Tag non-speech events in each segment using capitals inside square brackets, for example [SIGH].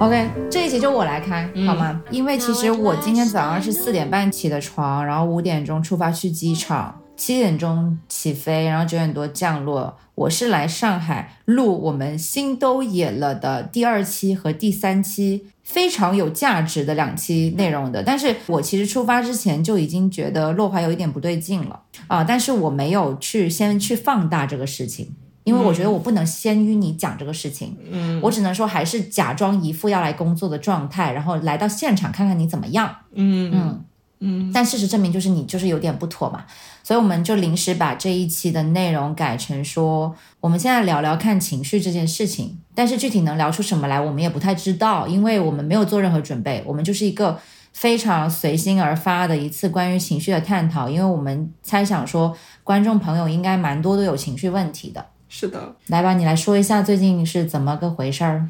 OK，这一期就我来开，好吗？因为其实我今天早上是四点半起的床，然后五点钟出发去机场，七点钟起飞，然后九点多降落。我是来上海录我们心都野了的第二期和第三期非常有价值的两期内容的。但是我其实出发之前就已经觉得洛华有一点不对劲了啊，但是我没有去先去放大这个事情。因为我觉得我不能先于你讲这个事情，嗯。我只能说还是假装一副要来工作的状态，然后来到现场看看你怎么样。嗯。嗯。嗯。但事实证明就是你就是有点不妥嘛，所以我们就临时把这一期的内容改成说，我们现在聊聊看情绪这件事情，但是具体能聊出什么来，我们也不太知道，因为我们没有做任何准备，我们就是一个非常随心而发的一次关于情绪的探讨，因为我们猜想说观众朋友应该蛮多都有情绪问题的。是的，来吧，你来说一下最近是怎么个回事儿？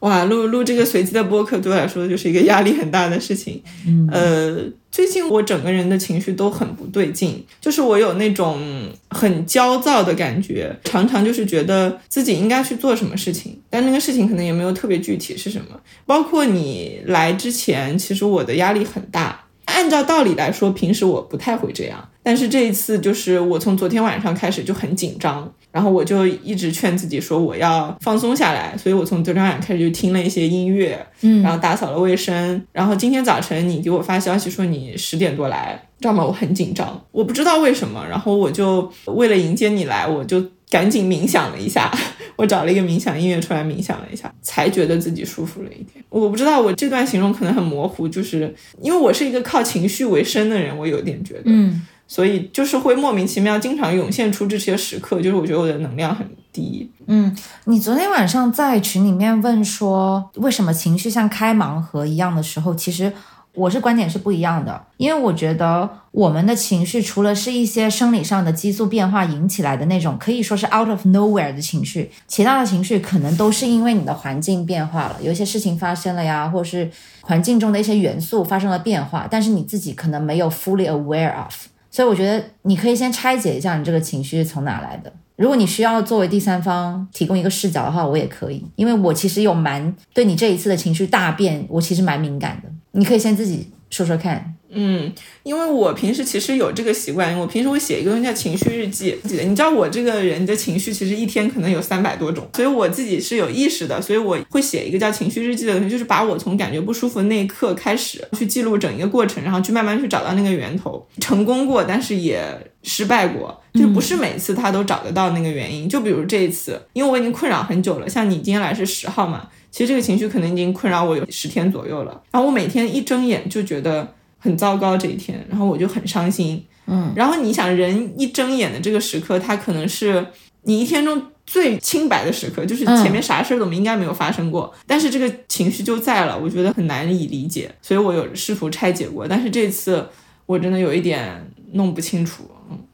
哇，录录这个随机的播客对我来说就是一个压力很大的事情。嗯呃，最近我整个人的情绪都很不对劲，就是我有那种很焦躁的感觉，常常就是觉得自己应该去做什么事情，但那个事情可能也没有特别具体是什么。包括你来之前，其实我的压力很大。按照道理来说，平时我不太会这样，但是这一次就是我从昨天晚上开始就很紧张，然后我就一直劝自己说我要放松下来，所以我从昨天晚上开始就听了一些音乐，嗯然后打扫了卫生，然后今天早晨你给我发消息说你十点多来，知道吗？我很紧张，我不知道为什么，然后我就为了迎接你来，我就赶紧冥想了一下，我找了一个冥想音乐出来冥想了一下，才觉得自己舒服了一点。我不知道我这段形容可能很模糊，就是因为我是一个靠情绪为生的人，我有点觉得，嗯所以就是会莫名其妙经常涌现出这些时刻，就是我觉得我的能量很低。嗯，你昨天晚上在群里面问说为什么情绪像开盲盒一样的时候，其实我是观点是不一样的，因为我觉得我们的情绪除了是一些生理上的激素变化引起来的那种，可以说是 out of nowhere 的情绪，其他的情绪可能都是因为你的环境变化了，有一些事情发生了呀，或者是环境中的一些元素发生了变化，但是你自己可能没有 fully aware of。所以我觉得你可以先拆解一下你这个情绪是从哪来的。如果你需要作为第三方提供一个视角的话，我也可以，因为我其实有蛮对你这一次的情绪大变，我其实蛮敏感的。你可以先自己说说看。嗯，因为我平时其实有这个习惯，我平时会写一个东西叫情绪日记。你知道我这个人的情绪其实一天可能有三百多种，所以我自己是有意识的，所以我会写一个叫情绪日记的东西，就是把我从感觉不舒服那一刻开始去记录整一个过程，然后去慢慢去找到那个源头。成功过，但是也失败过，就不是每次他都找得到那个原因。就比如这一次，因为我已经困扰很久了，像你今天来是十号嘛，其实这个情绪可能已经困扰我有十天左右了，然后我每天一睁眼就觉得。很糟糕这一天，然后我就很伤心，嗯，然后你想，人一睁眼的这个时刻，它可能是你一天中最清白的时刻，就是前面啥事儿都应该没有发生过，但是这个情绪就在了，我觉得很难以理解，所以我有试图拆解过，但是这次我真的有一点弄不清楚。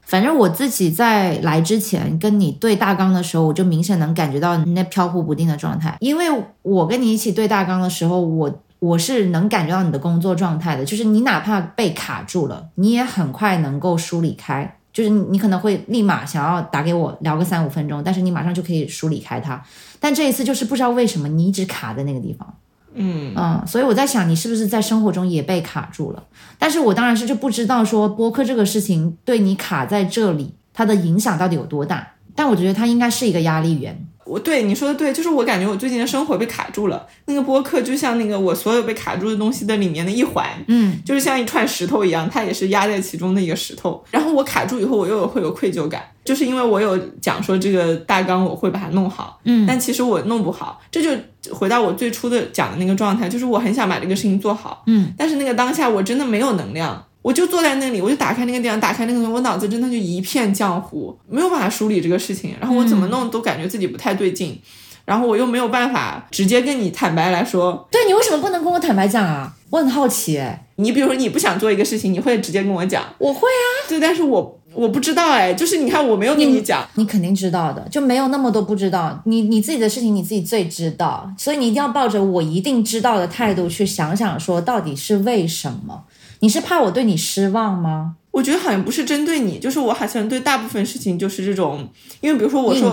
反正我自己在来之前跟你对大纲的时候，我就明显能感觉到你那飘忽不定的状态，因为我跟你一起对大纲的时候，我。我是能感觉到你的工作状态的，就是你哪怕被卡住了，你也很快能够梳理开，就是你可能会立马想要打给我聊个三五分钟，但是你马上就可以梳理开它。但这一次就是不知道为什么你一直卡在那个地方，嗯嗯，所以我在想你是不是在生活中也被卡住了？但是我当然是就不知道说播客这个事情对你卡在这里，它的影响到底有多大？但我觉得它应该是一个压力源。我对你说的对，就是我感觉我最近的生活被卡住了。那个播客就像那个我所有被卡住的东西的里面的一环，嗯，就是像一串石头一样，它也是压在其中的一个石头。然后我卡住以后，我又会有愧疚感，就是因为我有讲说这个大纲我会把它弄好，嗯，但其实我弄不好，这就回到我最初的讲的那个状态，就是我很想把这个事情做好，嗯，但是那个当下我真的没有能量。我就坐在那里，我就打开那个电脑，打开那个，我脑子真的就一片浆糊，没有办法梳理这个事情。然后我怎么弄都感觉自己不太对劲，然后我又没有办法直接跟你坦白来说。对你为什么不能跟我坦白讲啊？我很好奇哎。你比如说你不想做一个事情，你会直接跟我讲？我会啊。对，但是我我不知道哎，就是你看我没有跟你讲，你肯定知道的，就没有那么多不知道。你你自己的事情你自己最知道，所以你一定要抱着我一定知道的态度去想想，说到底是为什么。你是怕我对你失望吗？我觉得好像不是针对你，就是我好像对大部分事情就是这种，因为比如说我说，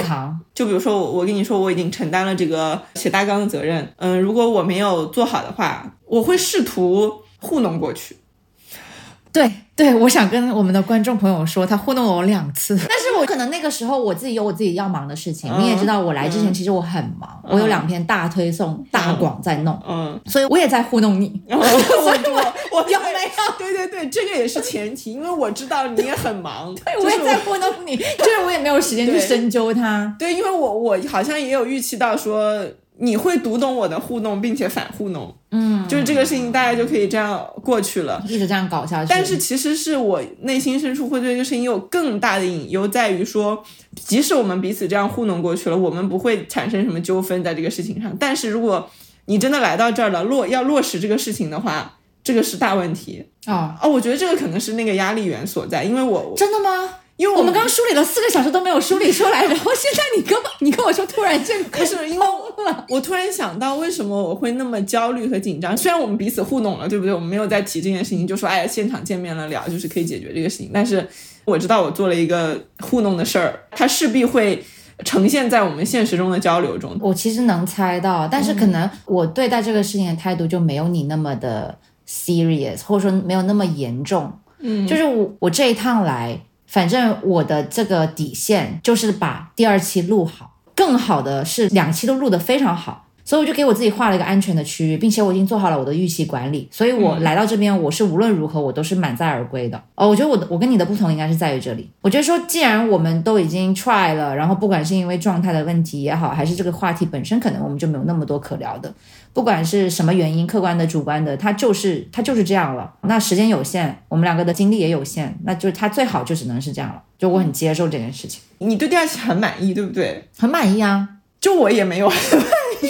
就比如说我我跟你说我已经承担了这个写大纲的责任，嗯，如果我没有做好的话，我会试图糊弄过去。对对，我想跟我们的观众朋友说，他糊弄了我两次，[LAUGHS] 但是我可能那个时候我自己有我自己要忙的事情，嗯。你也知道，我来之前其实我很忙，我有两篇大推送、大广在弄，嗯，所以我也在糊弄你。[LAUGHS] 我我我 [LAUGHS] 有没有？对对对，这个也是前提，因为我知道你也很忙，对我也在糊弄你，就是我也没有时间去深究它。对，因为我我好像也有预期到说你会读懂我的糊弄，并且反糊弄，嗯，就是这个事情大家就可以这样过去了。一直这样搞下去。但是其实是我内心深处会对这个事情有更大的隐忧，在于说，即使我们彼此这样糊弄过去了，我们不会产生什么纠纷在这个事情上。但是如果你真的来到这儿了，落要落实这个事情的话，这个是大问题哦，哦。我觉得这个可能是那个压力源所在，因为我真的吗？因为我们刚刚梳理了四个小时都没有梳理出来，然后现在你跟我你跟我说突然间不是因为我突然想到，为什么我会那么焦虑和紧张？虽然我们彼此糊弄了，对不对？我们没有再提这件事情，就说哎呀，现场见面了聊，就是可以解决这个事情。但是我知道我做了一个糊弄的事儿，它势必会呈现在我们现实中的交流中。我其实能猜到，但是可能我对待这个事情的态度就没有你那么的 serious，或者说没有那么严重。嗯，就是我我这一趟来，反正我的这个底线就是把第二期录好，更好的是两期都录得非常好。所以我就给我自己画了一个安全的区域，并且我已经做好了我的预期管理，所以我来到这边，我是无论如何我都是满载而归的。哦，我觉得我的我跟你的不同应该是在于这里。我觉得说，既然我们都已经 try 了，然后不管是因为状态的问题也好，还是这个话题本身可能我们就没有那么多可聊的，不管是什么原因，客观的、主观的，他就是他就是这样了。那时间有限，我们两个的精力也有限，那就是他最好就只能是这样了。就我很接受这件事情，你对第二期很满意，对不对？很满意啊。就我也没有很满意，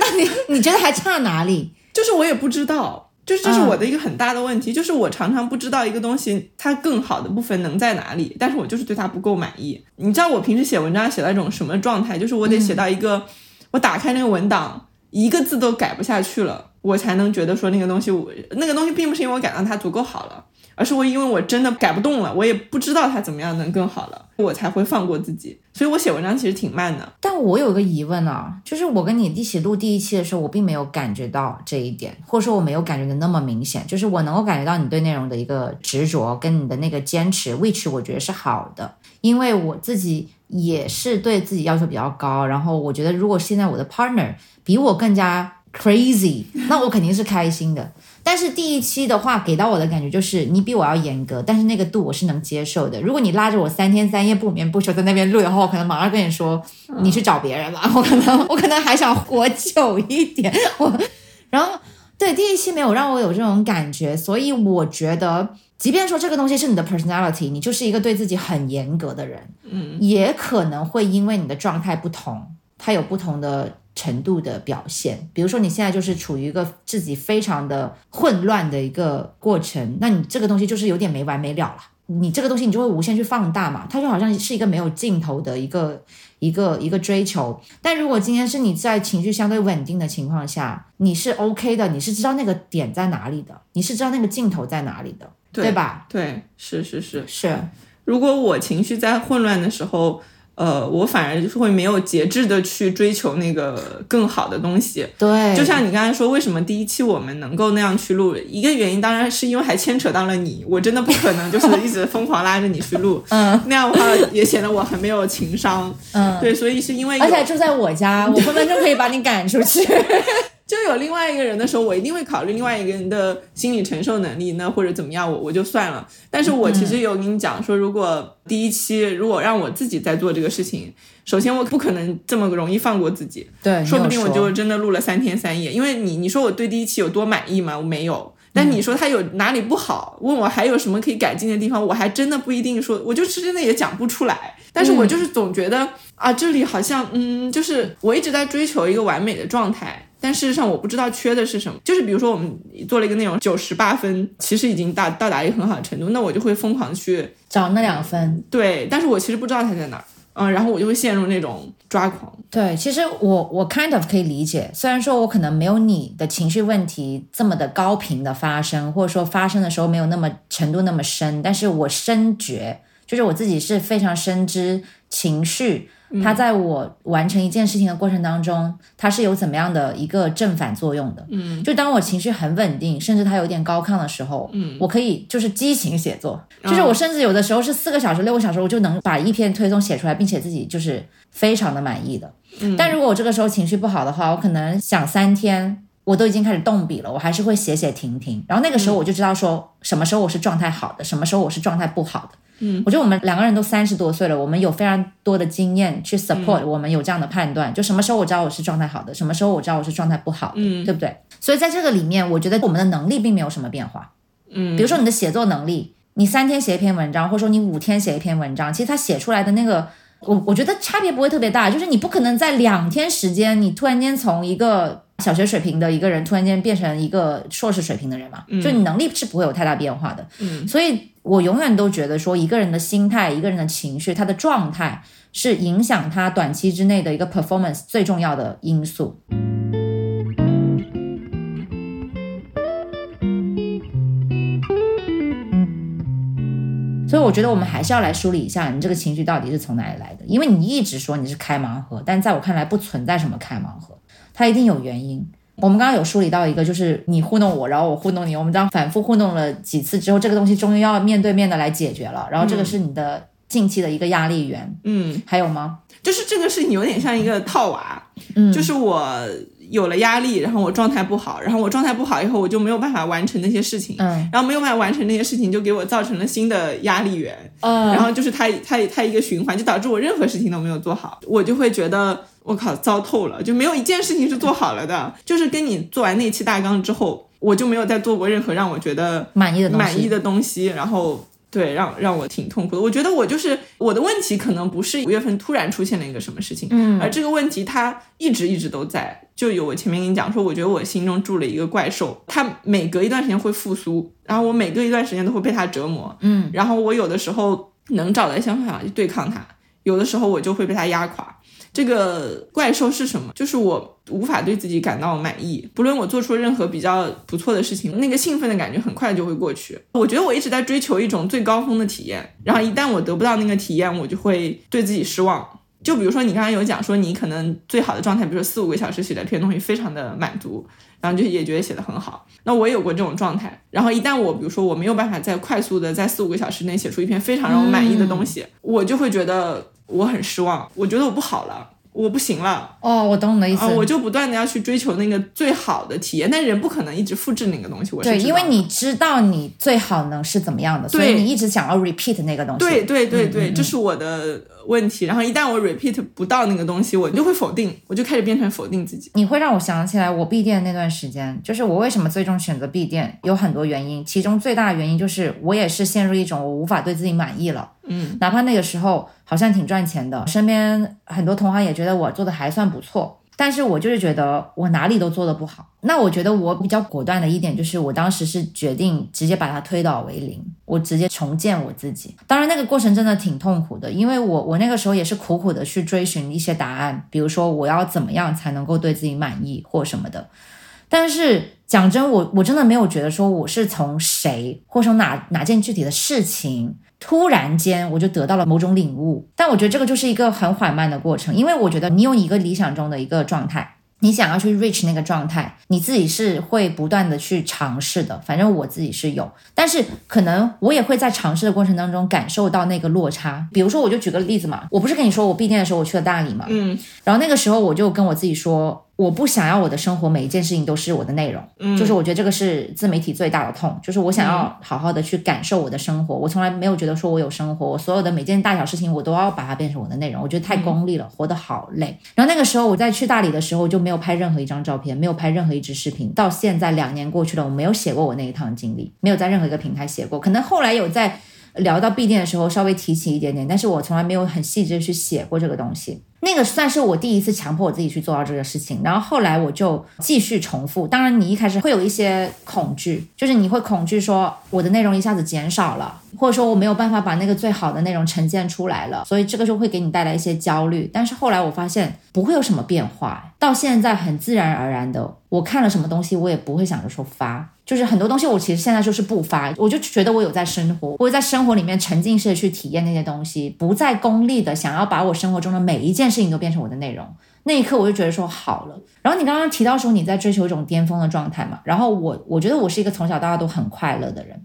那你你觉得还差哪里？就是我也不知道。就是这是我的一个很大的问题，就是我常常不知道一个东西它更好的部分能在哪里，但是我就是对它不够满意。你知道我平时写文章写到一种什么状态？就是我得写到一个，我打开那个文档，一个字都改不下去了，我才能觉得说那个东西我那个东西并不是因为我感到它足够好了，而是我因为我真的改不动了，我也不知道它怎么样能更好了，我才会放过自己。所以我写文章其实挺慢的。但我有个疑问啊，就是我跟你一起录第一期的时候，我并没有感觉到这一点，或者说我没有感觉的那么明显。就是我能够感觉到你对内容的一个执着跟你的那个坚持，which 我觉得是好的，因为我自己也是对自己要求比较高，然后我觉得如果现在我的 partner 比我更加 crazy，[LAUGHS] 那我肯定是开心的。但是第一期的话，给到我的感觉就是你比我要严格，但是那个度我是能接受的。如果你拉着我三天三夜不眠不休在那边录的话，我可能马上跟你说，你去找别人吧。我可能我可能还想活久一点。我然后对第一期没有让我有这种感觉，所以我觉得，即便说这个东西是你的 personality，你就是一个对自己很严格的人，嗯，也可能会因为你的状态不同，它有不同的程度的表现。比如说你现在就是处于一个自己非常的混乱的一个过程，那你这个东西就是有点没完没了了。你这个东西你就会无限去放大嘛，它就好像是一个没有尽头的一个一个一个追求。但如果今天是你在情绪相对稳定的情况下，你是 OK 的，你是知道那个点在哪里的，你是知道那个尽头在哪里的，对吧？对，是是是。是，如果我情绪在混乱的时候，呃，我反而就是会没有节制的去追求那个更好的东西。对，就像你刚才说，为什么第一期我们能够那样去录？一个原因当然是因为还牵扯到了你，我真的不可能就是一直疯狂拉着你去录，[LAUGHS] 嗯那样的话也显得我很没有情商。嗯，对，所以是因为而且住在我家，我分分钟可以把你赶出去。[LAUGHS] 就有另外一个人的时候，我一定会考虑另外一个人的心理承受能力，那或者怎么样，我我就算了。但是我其实有跟你讲说，如果第一期如果让我自己在做这个事情，首先我不可能这么容易放过自己，对，说不定我就真的录了三天三夜。因为你你说我对第一期有多满意吗？我没有。但你说他有哪里不好，问我还有什么可以改进的地方，我还真的不一定说，我就是真的也讲不出来。但是我就是总觉得、啊，这里好像嗯，就是我一直在追求一个完美的状态，但事实上我不知道缺的是什么。就是比如说我们做了一个内容九十八分，其实已经到到达一个很好的程度，那我就会疯狂去找那两分，对，但是我其实不知道它在哪儿。嗯，然后我就会陷入那种抓狂。对，其实我我 kind of 可以理解，虽然说我可能没有你的情绪问题这么的高频的发生，或者说发生的时候没有那么程度那么深，但是我深觉，就是我自己是非常深知情绪。它在我完成一件事情的过程当中，它是有怎么样的一个正反作用的？嗯，就当我情绪很稳定，甚至它有点高亢的时候，嗯，我可以就是激情写作，就是我甚至有的时候是四个小时、六个小时，我就能把一篇推送写出来，并且自己就是非常的满意的。嗯，但如果我这个时候情绪不好的话，我可能想三天，我都已经开始动笔了，我还是会写写停停。然后那个时候我就知道说什么时候我是状态好的，什么时候我是状态不好的。嗯，我觉得我们两个人都三十多岁了，我们有非常多的经验去 support 我们有这样的判断，就什么时候我知道我是状态好的，什么时候我知道我是状态不好的，嗯对不对？所以在这个里面，我觉得我们的能力并没有什么变化。嗯，比如说你的写作能力，你三天写一篇文章，或者说你五天写一篇文章，其实它写出来的那个，我我觉得差别不会特别大，就是你不可能在两天时间，你突然间从一个小学水平的一个人，突然间变成一个硕士水平的人嘛，就你能力是不会有太大变化的。嗯，所以我永远都觉得说，一个人的心态、一个人的情绪、他的状态，是影响他短期之内的一个 performance 最重要的因素。所以我觉得我们还是要来梳理一下，你这个情绪到底是从哪里来的？因为你一直说你是开盲盒，但在我看来不存在什么开盲盒，它一定有原因。我们刚刚有梳理到一个，就是你糊弄我，然后我糊弄你，我们这样反复糊弄了几次之后，这个东西终于要面对面的来解决了。然后这个是你的近期的一个压力源，嗯，还有吗？就是这个是你有点像一个套娃，嗯，就是我有了压力，然后我状态不好，然后我状态不好以后，我就没有办法完成那些事情，嗯。然后没有办法完成那些事情，就给我造成了新的压力源，嗯，然后就是它它它一个循环，就导致我任何事情都没有做好，我就会觉得我靠糟透了，就没有一件事情是做好了的，就是跟你做完那期大纲之后，我就没有再做过任何让我觉得满意的东西，满意的东西，然后。对，让让我挺痛苦的。我觉得我就是我的问题，可能不是五月份突然出现了一个什么事情，嗯而这个问题它一直一直都在。就有我前面跟你讲说，我觉得我心中住了一个怪兽，它每隔一段时间会复苏，然后我每隔一段时间都会被它折磨，嗯然后我有的时候能找到一些方法去对抗它，有的时候我就会被它压垮。这个怪兽是什么？就是我无法对自己感到满意，不论我做出任何比较不错的事情，那个兴奋的感觉很快就会过去。我觉得我一直在追求一种最高峰的体验，然后一旦我得不到那个体验，我就会对自己失望。就比如说你刚刚有讲说，你可能最好的状态，比如说四五个小时写的篇东西，非常的满足，然后就也觉得写的很好。那我也有过这种状态，然后一旦我比如说我没有办法在快速的在四五个小时内写出一篇非常让我满意的东西，我就会觉得我很失望，我觉得我不好了，我不行了。哦，我懂你的意思。啊，我就不断的要去追求那个最好的体验，但人不可能一直复制那个东西。对，因为你知道你最好能是怎么样的，所以你一直想要 repeat 那个东西。对对对对，嗯嗯这是我的问题。然后一旦我 repeat 不到那个东西，我就会否定，我就开始变成否定自己。你会让我想起来我闭店那段时间，就是我为什么最终选择闭店，有很多原因，其中最大的原因就是我也是陷入一种我无法对自己满意了，嗯哪怕那个时候好像挺赚钱的，身边很多同行也觉得我做的还算不错。但是我就是觉得我哪里都做的不好，那我觉得我比较果断的一点就是，我当时是决定直接把它推倒为零，我直接重建我自己。当然那个过程真的挺痛苦的，因为我我那个时候也是苦苦的去追寻一些答案，比如说我要怎么样才能够对自己满意或什么的。但是讲真，我我真的没有觉得说我是从谁或从哪哪件具体的事情，突然间我就得到了某种领悟。但我觉得这个就是一个很缓慢的过程，因为我觉得你有一个理想中的一个状态。你想要去 reach 那个状态，你自己是会不断的去尝试的。反正我自己是有，但是可能我也会在尝试的过程当中感受到那个落差。比如说，我就举个例子嘛，我不是跟你说我闭店的时候我去了大理嘛，嗯然后那个时候我就跟我自己说，我不想要我的生活每一件事情都是我的内容，嗯，就是我觉得这个是自媒体最大的痛，就是我想要好好的去感受我的生活，我从来没有觉得说我有生活，我所有的每件大小事情我都要把它变成我的内容，我觉得太功利了，活得好累。然后那个时候我在去大理的时候就没有拍任何一张照片，没有拍任何一支视频，到现在两年过去了，我没有写过我那一趟经历，没有在任何一个平台写过，可能后来有在。聊到闭店的时候，稍微提起一点点，但是我从来没有很细致去写过这个东西。那个算是我第一次强迫我自己去做到这个事情，然后后来我就继续重复。当然，你一开始会有一些恐惧，就是你会恐惧说我的内容一下子减少了，或者说我没有办法把那个最好的内容呈现出来了，所以这个就会给你带来一些焦虑。但是后来我发现不会有什么变化，到现在很自然而然的，我看了什么东西，我也不会想着说发，就是很多东西我其实现在就是不发，我就觉得我有在生活，我在生活里面沉浸式的去体验那些东西，不再功利的想要把我生活中的每一件事情都变成我的内容。那一刻我就觉得说好了。然后你刚刚提到说你在追求一种巅峰的状态嘛，然后我我觉得我是一个从小到大都很快乐的人。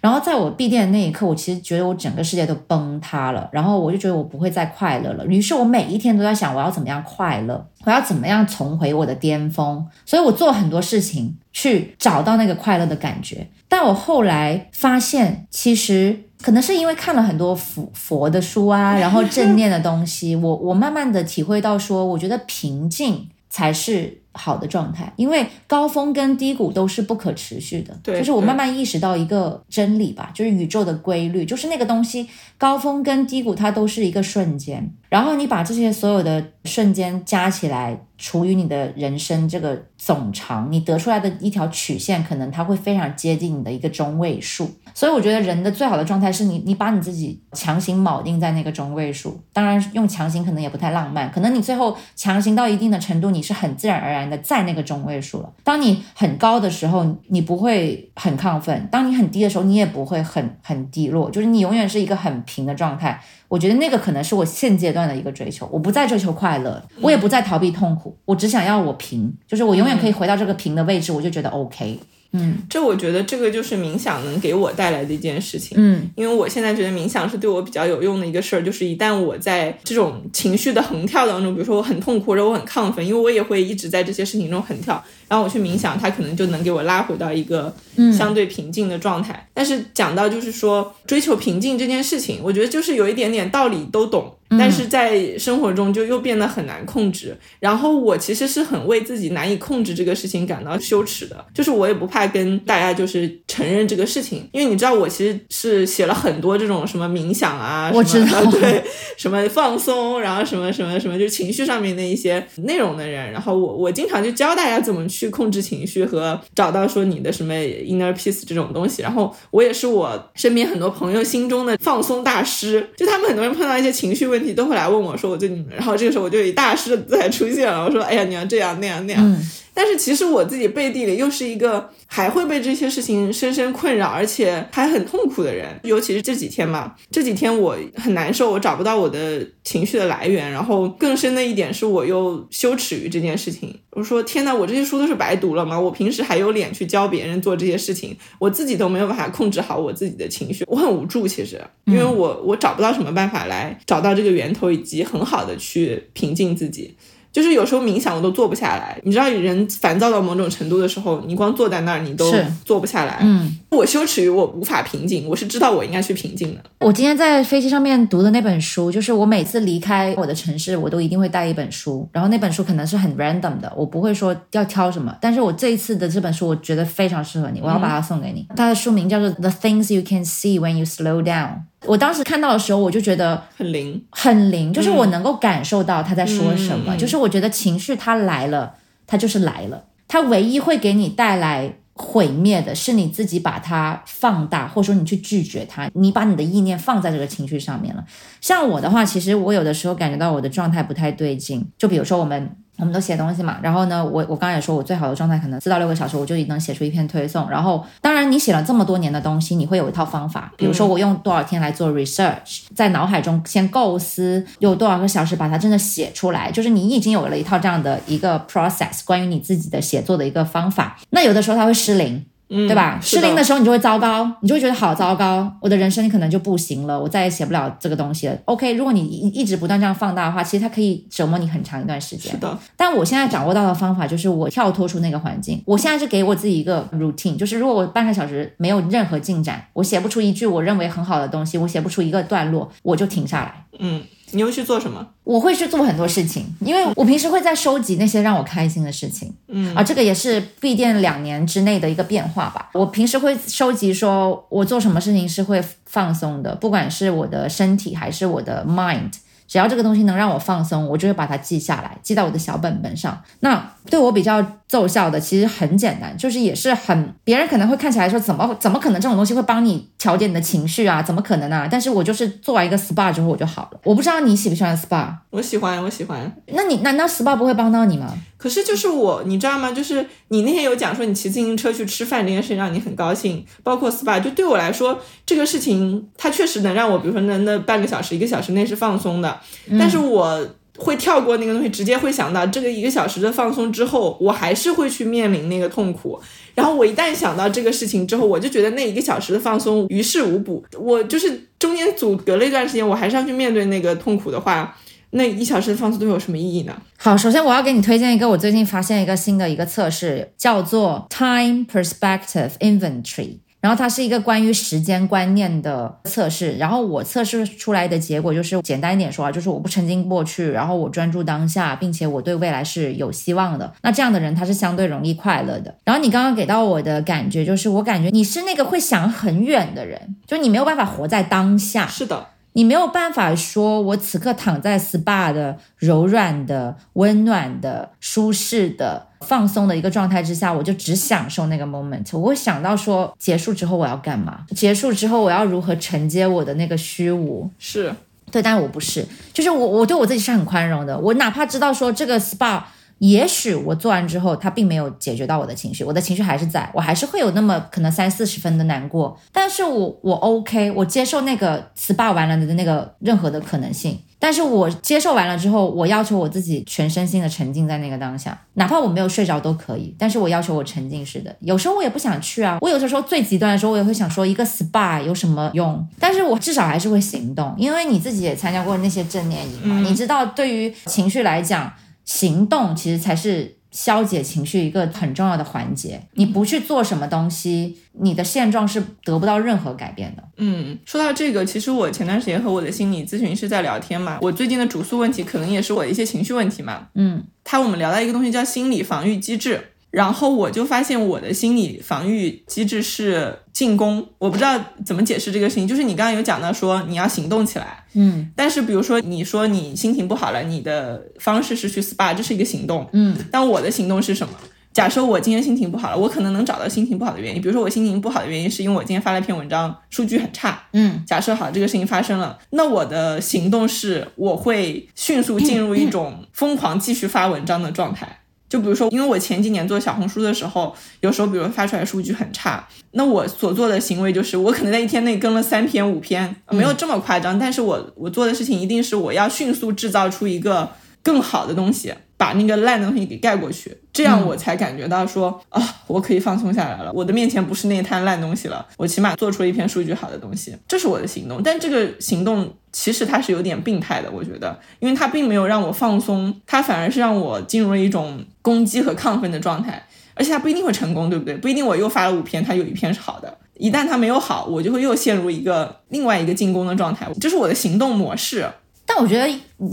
然后在我闭店的那一刻，我其实觉得我整个世界都崩塌了。然后我就觉得我不会再快乐了。于是我每一天都在想，我要怎么样快乐，我要怎么样重回我的巅峰。所以我做很多事情去找到那个快乐的感觉。但我后来发现，其实可能是因为看了很多佛佛的书啊，[LAUGHS] 然后正念的东西，我我慢慢的体会到说，我觉得平静才是。好的状态，因为高峰跟低谷都是不可持续的。对，就是我慢慢意识到一个真理吧，就是宇宙的规律，就是那个东西，高峰跟低谷它都是一个瞬间，然后你把这些所有的瞬间加起来。除以你的人生这个总长，你得出来的一条曲线，可能它会非常接近你的一个中位数。所以我觉得人的最好的状态是你，你把你自己强行铆定在那个中位数。当然，用强行可能也不太浪漫，可能你最后强行到一定的程度，你是很自然而然的在那个中位数了。当你很高的时候，你不会很亢奋；当你很低的时候，你也不会很很低落，就是你永远是一个很平的状态。我觉得那个可能是我现阶段的一个追求，我不再追求快乐，我也不再逃避痛苦，我只想要我平，就是我永远可以回到这个平的位置，我就觉得 OK。嗯，这我觉得这个就是冥想能给我带来的一件事情。嗯，因为我现在觉得冥想是对我比较有用的一个事儿，就是一旦我在这种情绪的横跳当中，比如说我很痛苦或者我很亢奋，因为我也会一直在这些事情中横跳，然后我去冥想，它可能就能给我拉回到一个相对平静的状态。但是讲到就是说追求平静这件事情，我觉得就是有一点点道理都懂。但是在生活中就又变得很难控制，然后我其实是很为自己难以控制这个事情感到羞耻的，就是我也不怕跟大家就是承认这个事情，因为你知道我其实是写了很多这种什么冥想啊，我知道，对，什么放松，然后什么什么什么，就情绪上面的一些内容的人，然后我我经常就教大家怎么去控制情绪和找到说你的什么 inner peace 这种东西，然后我也是我身边很多朋友心中的放松大师，就他们很多人碰到一些情绪问。问题都会来问我说我最近，然后这个时候我就以大师的姿态出现了，我说哎呀你要这样那样那样，但是其实我自己背地里又是一个还会被这些事情深深困扰，而且还很痛苦的人，尤其是这几天嘛，这几天我很难受，我找不到我的情绪的来源，然后更深的一点是我又羞耻于这件事情，我说天呐，我这些书都是白读了吗？我平时还有脸去教别人做这些事情，我自己都没有办法控制好我自己的情绪，我很无助，其实因为我我找不到什么办法来找到这个。源头以及很好的去平静自己。就是有时候冥想我都坐不下来，你知道，人烦躁到某种程度的时候，你光坐在那儿你都坐不下来。嗯，我羞耻于我无法平静，我是知道我应该去平静的。我今天在飞机上面读的那本书，就是我每次离开我的城市，我都一定会带一本书，然后那本书可能是很 random 的，我不会说要挑什么，但是我这一次的这本书我觉得非常适合你，我要把它送给你。它的书名叫做《The Things You Can See When You Slow Down》。我当时看到的时候，我就觉得很灵，很灵，就是我能够感受到他在说什么。就是我觉得情绪它来了，它就是来了。它唯一会给你带来毁灭的是你自己把它放大，或者说你去拒绝它，你把你的意念放在这个情绪上面了。像我的话，其实我有的时候感觉到我的状态不太对劲，就比如说我们。我们都写东西嘛，然后呢，我我刚才也说，我最好的状态可能四到六个小时，我就已经能写出一篇推送。然后，当然你写了这么多年的东西，你会有一套方法，比如说我用多少天来做 research，在脑海中先构思，有多少个小时把它真的写出来，就是你已经有了一套这样的一个 process，关于你自己的写作的一个方法。那有的时候它会失灵。对吧？失灵的时候你就会糟糕，你就会觉得好糟糕，我的人生可能就不行了，我再也写不了这个东西了。OK，如果你一一直不断这样放大的话，其实它可以折磨你很长一段时间。是的。但我现在掌握到的方法就是我跳脱出那个环境，我现在是给我自己一个 routine，就是如果我半个小时没有任何进展，我写不出一句我认为很好的东西，我写不出一个段落，我就停下来。嗯。你会去做什么？我会去做很多事情，因为我平时会在收集那些让我开心的事情。嗯，啊，这个也是闭店两年之内的一个变化吧。我平时会收集，说我做什么事情是会放松的，不管是我的身体还是我的 mind，只要这个东西能让我放松，我就会把它记下来，记到我的小本本上。那对我比较奏效的，其实很简单，就是也是很别人可能会看起来说怎么怎么可能这种东西会帮你调节你的情绪啊？怎么可能啊？但是我就是做完一个 SPA 之后我就好了。我不知道你喜不喜欢 SPA，我喜欢，我喜欢。那你难道 SPA 不会帮到你吗？可是就是我，你知道吗？就是你那天有讲说你骑自行车去吃饭这件事让你很高兴，包括 SPA，就对我来说这个事情它确实能让我，比如说那那半个小时、一个小时内是放松的，但是我会跳过那个东西，直接会想到这个一个小时的放松之后，我还是会去面临那个痛苦。然后我一旦想到这个事情之后，我就觉得那一个小时的放松于事无补。我就是中间阻隔了一段时间，我还是要去面对那个痛苦的话。那一小时的放松对我有什么意义呢？好，首先我要给你推荐一个我最近发现一个新的一个测试，叫做 Time Perspective Inventory。然后它是一个关于时间观念的测试。然后我测试出来的结果就是简单一点说啊，就是我不沉浸过去，然后我专注当下，并且我对未来是有希望的。那这样的人他是相对容易快乐的。然后你刚刚给到我的感觉就是，我感觉你是那个会想很远的人，就你没有办法活在当下。是的。你没有办法说，我此刻躺在 SPA 的柔软的、温暖的、舒适的、放松的一个状态之下，我就只享受那个 moment。我会想到说，结束之后我要干嘛？结束之后我要如何承接我的那个虚无？是对，但是我不是，就是我，我对我自己是很宽容的。我哪怕知道说这个 SPA。也许我做完之后，它并没有解决到我的情绪，我的情绪还是在，我还是会有那么可能三四十分的难过，但是我我 OK，我接受那个 SPA 完了的那个任何的可能性，但是我接受完了之后，我要求我自己全身心的沉浸在那个当下，哪怕我没有睡着都可以，但是我要求我沉浸式的，有时候我也不想去啊，我有的时候最极端的时候，我也会想说一个 SPA 有什么用，但是我至少还是会行动，因为你自己也参加过那些正念营嘛，你知道对于情绪来讲。行动其实才是消解情绪一个很重要的环节。你不去做什么东西，你的现状是得不到任何改变的。嗯，说到这个，其实我前段时间和我的心理咨询师在聊天嘛，我最近的主诉问题可能也是我的一些情绪问题嘛。嗯，他我们聊到一个东西叫心理防御机制。然后我就发现我的心理防御机制是进攻，我不知道怎么解释这个事情。就是你刚刚有讲到说你要行动起来，嗯，但是比如说你说你心情不好了，你的方式是去 SPA，这是一个行动，嗯，但我的行动是什么？假设我今天心情不好了，我可能能找到心情不好的原因。比如说我心情不好的原因是因为我今天发了一篇文章，数据很差，嗯，假设好这个事情发生了，那我的行动是我会迅速进入一种疯狂继续发文章的状态。就比如说，因为我前几年做小红书的时候，有时候比如发出来数据很差，那我所做的行为就是，我可能在一天内更了三篇五篇，没有这么夸张，但是我我做的事情一定是我要迅速制造出一个更好的东西。把那个烂的东西给盖过去，这样我才感觉到说啊，我可以放松下来了。我的面前不是那摊烂东西了，我起码做出了一篇数据好的东西，这是我的行动。但这个行动其实它是有点病态的，我觉得，因为它并没有让我放松，它反而是让我进入了一种攻击和亢奋的状态，而且它不一定会成功，对不对？不一定我又发了五篇，它有一篇是好的，一旦它没有好，我就会又陷入一个另外一个进攻的状态，这是我的行动模式。但我觉得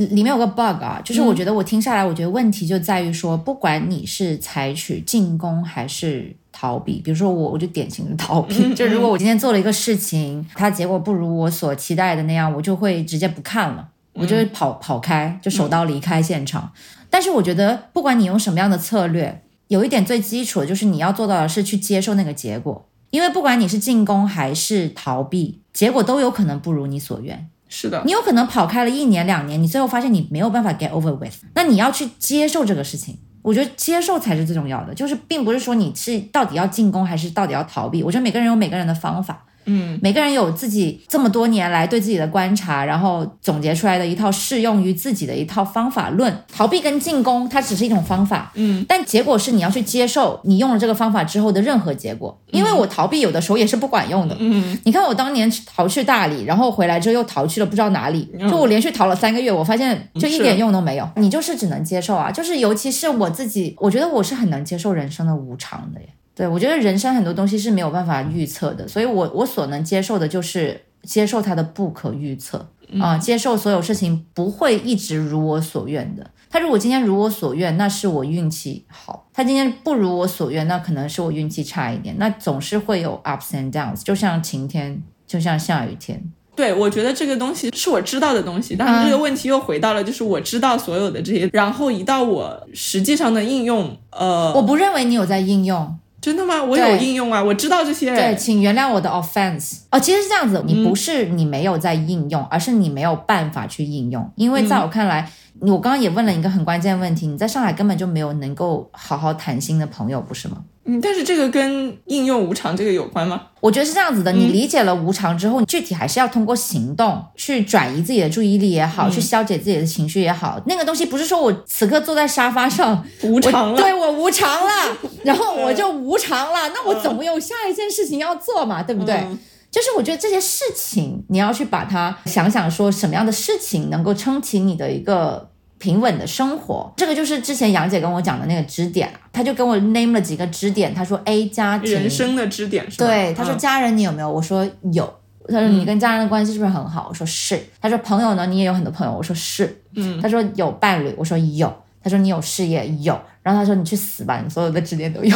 里面有个 bug 啊，就是我觉得我听下来，我觉得问题就在于说，不管你是采取进攻还是逃避，比如说我，我就典型的逃避。就如果我今天做了一个事情，它结果不如我所期待的那样，我就会直接不看了，我就会跑跑开，就手刀离开现场。但是我觉得，不管你用什么样的策略，有一点最基础的就是你要做到的是去接受那个结果，因为不管你是进攻还是逃避，结果都有可能不如你所愿。是的，你有可能跑开了一年两年，你最后发现你没有办法 get over with，那你要去接受这个事情。我觉得接受才是最重要的，就是并不是说你是到底要进攻还是到底要逃避。我觉得每个人有每个人的方法。嗯，每个人有自己这么多年来对自己的观察，然后总结出来的一套适用于自己的一套方法论。逃避跟进攻，它只是一种方法，嗯，但结果是你要去接受你用了这个方法之后的任何结果。因为我逃避有的时候也是不管用的，嗯，你看我当年逃去大理，然后回来之后又逃去了不知道哪里，就我连续逃了三个月，我发现就一点用都没有。你就是只能接受啊，就是尤其是我自己，我觉得我是很能接受人生的无常的耶。对，我觉得人生很多东西是没有办法预测的，所以我我所能接受的就是接受它的不可预测啊，接受所有事情不会一直如我所愿的。他如果今天如我所愿，那是我运气好；他今天不如我所愿，那可能是我运气差一点。那总是会有 ups and downs，就像晴天，就像下雨天。对，我觉得这个东西是我知道的东西，但是这个问题又回到了，就是我知道所有的这些，然后一到我实际上的应用，呃，我不认为你有在应用。真的吗？我有应用啊，我知道这些。对，请原谅我的 offense。哦，其实是这样子，你不是你没有在应用，而是你没有办法去应用，因为在我看来。我刚刚也问了一个很关键的问题，你在上海根本就没有能够好好谈心的朋友，不是吗？嗯，但是这个跟应用无常这个有关吗？我觉得是这样子的，你理解了无常之后，你具体还是要通过行动去转移自己的注意力也好，去消解自己的情绪也好，那个东西不是说我此刻坐在沙发上 [LAUGHS] 无常了，对我无常了，[LAUGHS] 然后我就无常了，那我总有下一件事情要做嘛，对不对？就是我觉得这些事情，你要去把它想想，说什么样的事情能够撑起你的一个平稳的生活。这个就是之前杨姐跟我讲的那个支点啊，她就跟我 name 了几个支点。她说 A 家庭人生的支点是吧？对，她说家人你有没有？我说有。她说你跟家人的关系是不是很好？我说是。她说朋友呢？你也有很多朋友？我说是。嗯。她说有伴侣？我说有。她说你有事业？有。然后她说你去死吧，你所有的支点都有。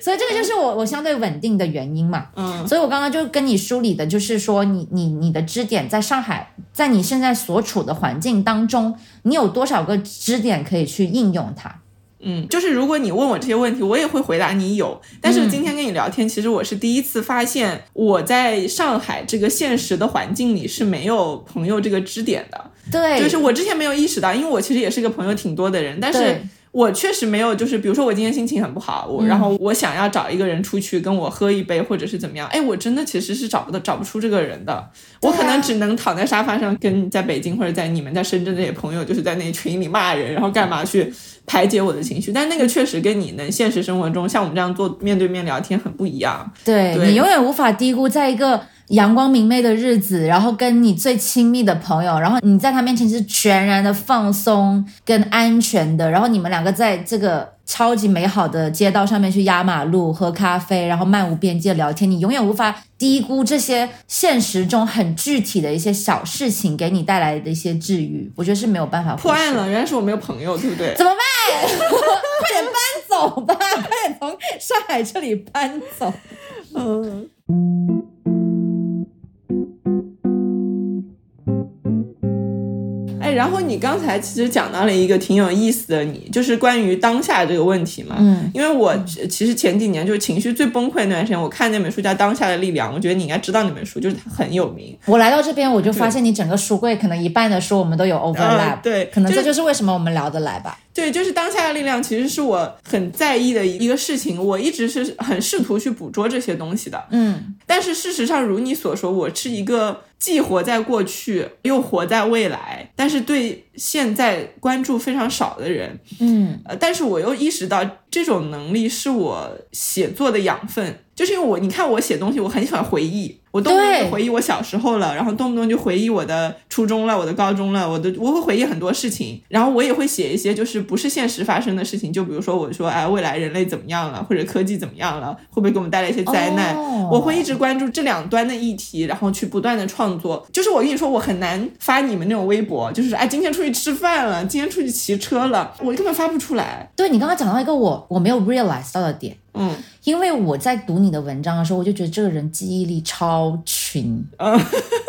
所以这个就是我我相对稳定的原因嘛，嗯，所以我刚刚就跟你梳理的，就是说你你你的支点在上海，在你现在所处的环境当中，你有多少个支点可以去应用它？嗯，就是如果你问我这些问题，我也会回答你有。但是今天跟你聊天，其实我是第一次发现我在上海这个现实的环境里是没有朋友这个支点的。对，就是我之前没有意识到，因为我其实也是个朋友挺多的人，但是。我确实没有，就是比如说我今天心情很不好，我然后我想要找一个人出去跟我喝一杯，或者是怎么样，哎，我真的其实是找不到找不出这个人的，我可能只能躺在沙发上跟在北京或者在你们在深圳这些朋友，就是在那群里骂人，然后干嘛去排解我的情绪，但那个确实跟你能现实生活中像我们这样做面对面聊天很不一样。对你永远无法低估在一个。阳光明媚的日子，然后跟你最亲密的朋友，然后你在他面前是全然的放松跟安全的，然后你们两个在这个超级美好的街道上面去压马路、喝咖啡，然后漫无边际的聊天，你永远无法低估这些现实中很具体的一些小事情给你带来的一些治愈。我觉得是没有办法破案了，原来是我没有朋友，对不对？怎么办？快点搬走吧，快 [LAUGHS] 点从上海这里搬走。嗯。然后你刚才其实讲到了一个挺有意思的，你就是关于当下这个问题嘛。嗯，因为我其实前几年就是情绪最崩溃那段时间，我看那本书叫《当下的力量》，我觉得你应该知道那本书，就是它很有名。我来到这边，我就发现你整个书柜可能一半的书我们都有 overlap，对，可能这就是为什么我们聊得来吧。对，就是当下的力量，其实是我很在意的一个事情。我一直是很试图去捕捉这些东西的。嗯，但是事实上，如你所说，我是一个既活在过去又活在未来，但是对现在关注非常少的人。嗯，呃，但是我又意识到这种能力是我写作的养分。就是因为我，你看我写东西，我很喜欢回忆，我动不动就回忆我小时候了，然后动不动就回忆我的初中了，我的高中了，我的我会回忆很多事情，然后我也会写一些就是不是现实发生的事情，就比如说我说哎未来人类怎么样了，或者科技怎么样了，会不会给我们带来一些灾难？我会一直关注这两端的议题，然后去不断的创作。就是我跟你说，我很难发你们那种微博，就是哎今天出去吃饭了，今天出去骑车了，我根本发不出来。对你刚刚讲到一个我我没有 realize 到的点。嗯，因为我在读你的文章的时候，我就觉得这个人记忆力超群，[LAUGHS]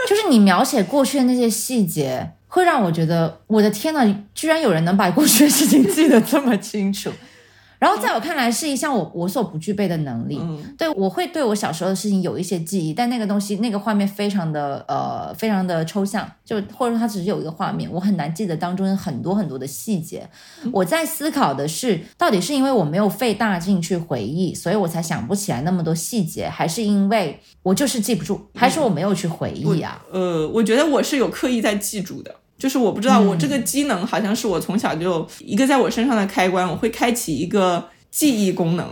就是你描写过去的那些细节，会让我觉得我的天呐，居然有人能把过去的事情记得这么清楚。然后在我看来是一项我我所不具备的能力，对我会对我小时候的事情有一些记忆，但那个东西那个画面非常的呃非常的抽象，就或者说它只是有一个画面，我很难记得当中很多很多的细节。我在思考的是，到底是因为我没有费大劲去回忆，所以我才想不起来那么多细节，还是因为我就是记不住，还是我没有去回忆啊？呃，我觉得我是有刻意在记住的。就是我不知道，我这个机能好像是我从小就一个在我身上的开关，我会开启一个记忆功能。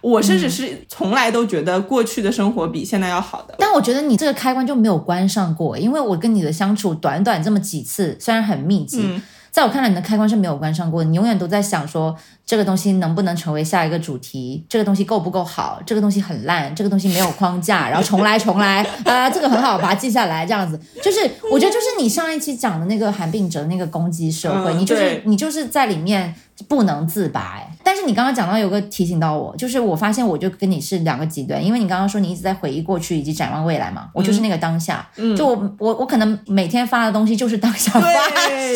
我甚至是从来都觉得过去的生活比现在要好的。但我觉得你这个开关就没有关上过，因为我跟你的相处短短这么几次，虽然很密集。在我看来，你的开关是没有关上过。你永远都在想说，这个东西能不能成为下一个主题？这个东西够不够好？这个东西很烂，这个东西没有框架，然后重来重来啊！[LAUGHS] 这个很好，把它记下来，这样子就是，我觉得就是你上一期讲的那个韩炳哲那个攻击社会，你就是你就是在里面不能自拔。但是你刚刚讲到有个提醒到我，就是我发现我就跟你是两个极端，因为你刚刚说你一直在回忆过去以及展望未来嘛，我就是那个当下，嗯就我我我可能每天发的东西就是当下发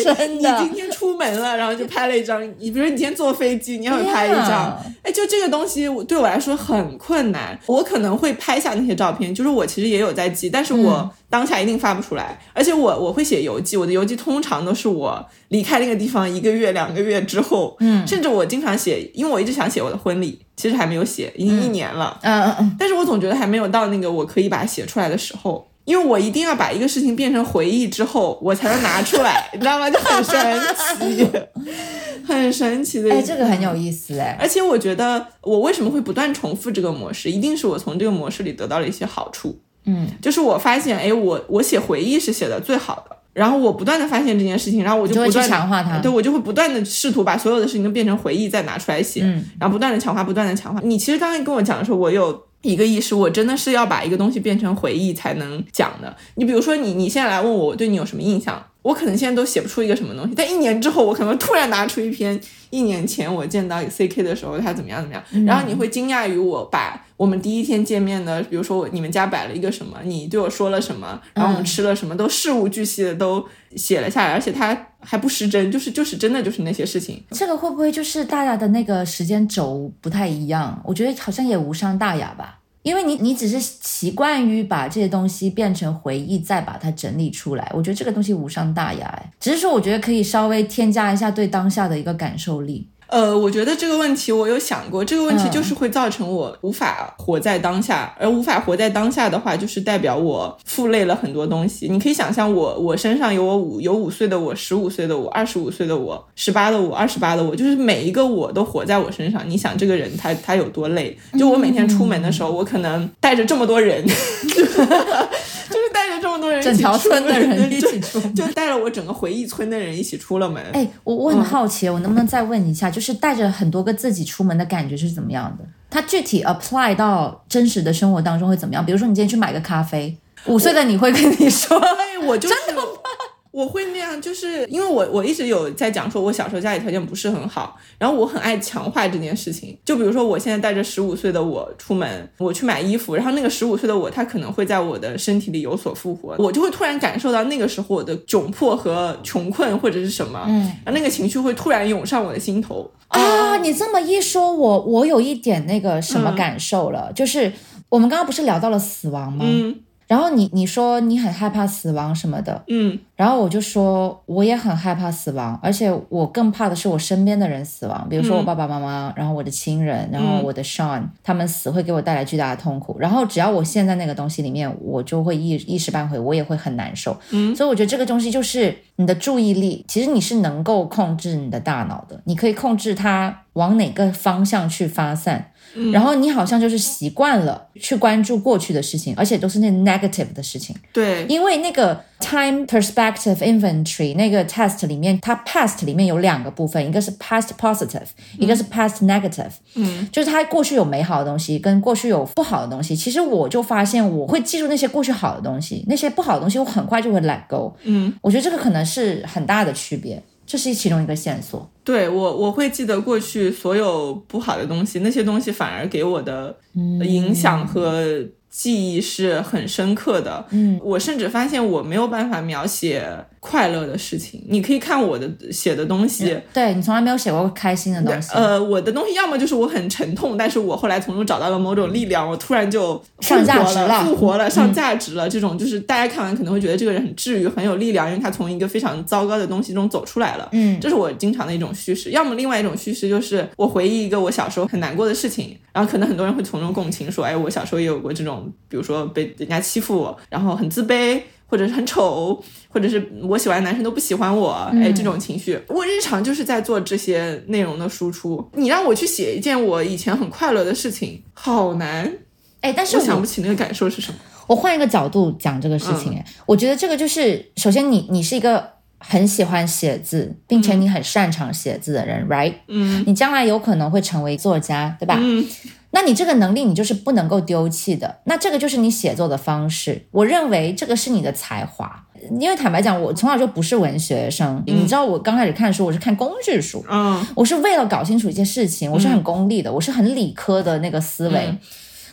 生的。你今天出门了，然后就拍了一张，你比如说你今天坐飞机，你也会拍一张，哎，就这个东西对我来说很困难，我可能会拍下那些照片，就是我其实也有在记，但是我。当下一定发不出来，而且我我会写游记，我的游记通常都是我离开那个地方一个月、两个月之后，嗯，甚至我经常写，因为我一直想写我的婚礼，其实还没有写，已经一年了，嗯嗯嗯，但是我总觉得还没有到那个我可以把它写出来的时候，因为我一定要把一个事情变成回忆之后，我才能拿出来，[LAUGHS] 你知道吗？就很神奇，[LAUGHS] 很神奇的，哎，这个很有意思哎，而且我觉得我为什么会不断重复这个模式，一定是我从这个模式里得到了一些好处。嗯，就是我发现，哎，我我写回忆是写的最好的，然后我不断的发现这件事情，然后我就不断强化它，对我就会不断的试图把所有的事情都变成回忆再拿出来写，然后不断的强化，不断的强化。你其实刚才跟我讲的时候，我有一个意识，我真的是要把一个东西变成回忆才能讲的。你比如说，你你现在来问我，我对你有什么印象？我可能现在都写不出一个什么东西，但一年之后，我可能突然拿出一篇一年前我见到 C K 的时候他怎么样怎么样，然后你会惊讶于我把我们第一天见面的，比如说我你们家摆了一个什么，你对我说了什么，然后我们吃了什么，都事无巨细的都写了下来，而且他还不失真，就是就是真的就是那些事情。这个会不会就是大家的那个时间轴不太一样？我觉得好像也无伤大雅吧。因为你，你只是习惯于把这些东西变成回忆，再把它整理出来。我觉得这个东西无伤大雅，哎，只是说我觉得可以稍微添加一下对当下的一个感受力。呃，我觉得这个问题我有想过，这个问题就是会造成我无法活在当下，而无法活在当下的话，就是代表我负累了很多东西。你可以想象，我我身上有我五有五岁的我，十五岁的我，二十五岁的我，十八的我，二十八的我，就是每一个我都活在我身上。你想这个人他他有多累？就我每天出门的时候，我可能带着这么多人。[LAUGHS] 就是带着这么多人，整条村的人一起出，就带了我整个回忆村的人一起出了门。哎，我我很好奇，我能不能再问一下，就是带着很多个自己出门的感觉是怎么样的？它具体 apply 到真实的生活当中会怎么样？比如说，你今天去买个咖啡，五岁的你会跟你说，哎，我就是。我会那样，就是因为我我一直有在讲说，我小时候家里条件不是很好，然后我很爱强化这件事情。就比如说，我现在带着十五岁的我出门，我去买衣服，然后那个十五岁的我，他可能会在我的身体里有所复活，我就会突然感受到那个时候我的窘迫和穷困或者是什么，嗯，然后那个情绪会突然涌上我的心头啊！你这么一说，我我有一点那个什么感受了，就是我们刚刚不是聊到了死亡吗？嗯。然后你你说你很害怕死亡什么的，嗯，然后我就说我也很害怕死亡，而且我更怕的是我身边的人死亡，比如说我爸爸妈妈，然后我的亲人，然后我的 Sean，他们死会给我带来巨大的痛苦。然后只要我陷在那个东西里面，我就会一一时半会我也会很难受。嗯，所以我觉得这个东西就是你的注意力，其实你是能够控制你的大脑的，你可以控制它往哪个方向去发散。然后你好像就是习惯了去关注过去的事情，而且都是那 negative 的事情。对，因为那个 time perspective inventory 那个 test 里面，它 past 里面有两个部分，一个是 past positive，一个是 past negative。嗯，就是它过去有美好的东西，跟过去有不好的东西。其实我就发现，我会记住那些过去好的东西，那些不好的东西我很快就会 let go。嗯，我觉得这个可能是很大的区别。这是其中一个线索。对我，我会记得过去所有不好的东西，那些东西反而给我的影响和。记忆是很深刻的，嗯，我甚至发现我没有办法描写快乐的事情。你可以看我的写的东西，对你从来没有写过开心的东西。呃，我的东西要么就是我很沉痛，但是我后来从中找到了某种力量，我突然就上价值了，复活了，上价值了。这种就是大家看完可能会觉得这个人很治愈，很有力量，因为他从一个非常糟糕的东西中走出来了。嗯，这是我经常的一种叙事。要么另外一种叙事就是我回忆一个我小时候很难过的事情，然后可能很多人会从中共情，说，哎，我小时候也有过这种。比如说被人家欺负，然后很自卑，或者是很丑，或者是我喜欢的男生都不喜欢我，哎，这种情绪，我日常就是在做这些内容的输出。你让我去写一件我以前很快乐的事情，好难，哎，但是我想不起那个感受是什么。我换一个角度讲这个事情，哎，我觉得这个就是，首先你你是一个很喜欢写字，并且你很擅长写字的人，right？嗯，你将来有可能会成为作家，对吧？嗯。那你这个能力，你就是不能够丢弃的。那这个就是你写作的方式。我认为这个是你的才华。因为坦白讲，我从小就不是文学生，你知道，我刚开始看书，我是看工具书，嗯我是为了搞清楚一些事情，我是很功利的，我是很理科的那个思维。嗯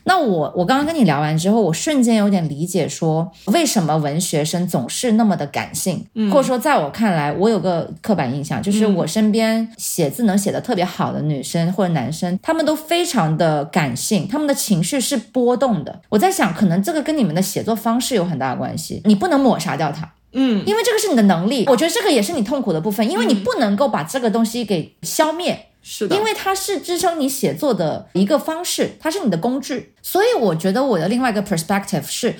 那我我刚刚跟你聊完之后，我瞬间有点理解说，为什么文学生总是那么的感性，或者说在我看来，我有个刻板印象，就是我身边写字能写的特别好的女生或者男生，他们都非常的感性，他们的情绪是波动的。我在想，可能这个跟你们的写作方式有很大的关系，你不能抹杀掉它。嗯因为这个是你的能力，我觉得这个也是你痛苦的部分，因为你不能够把这个东西给消灭，是的，因为它是支撑你写作的一个方式，它是你的工具。所以我觉得我的另外一个 perspective 是。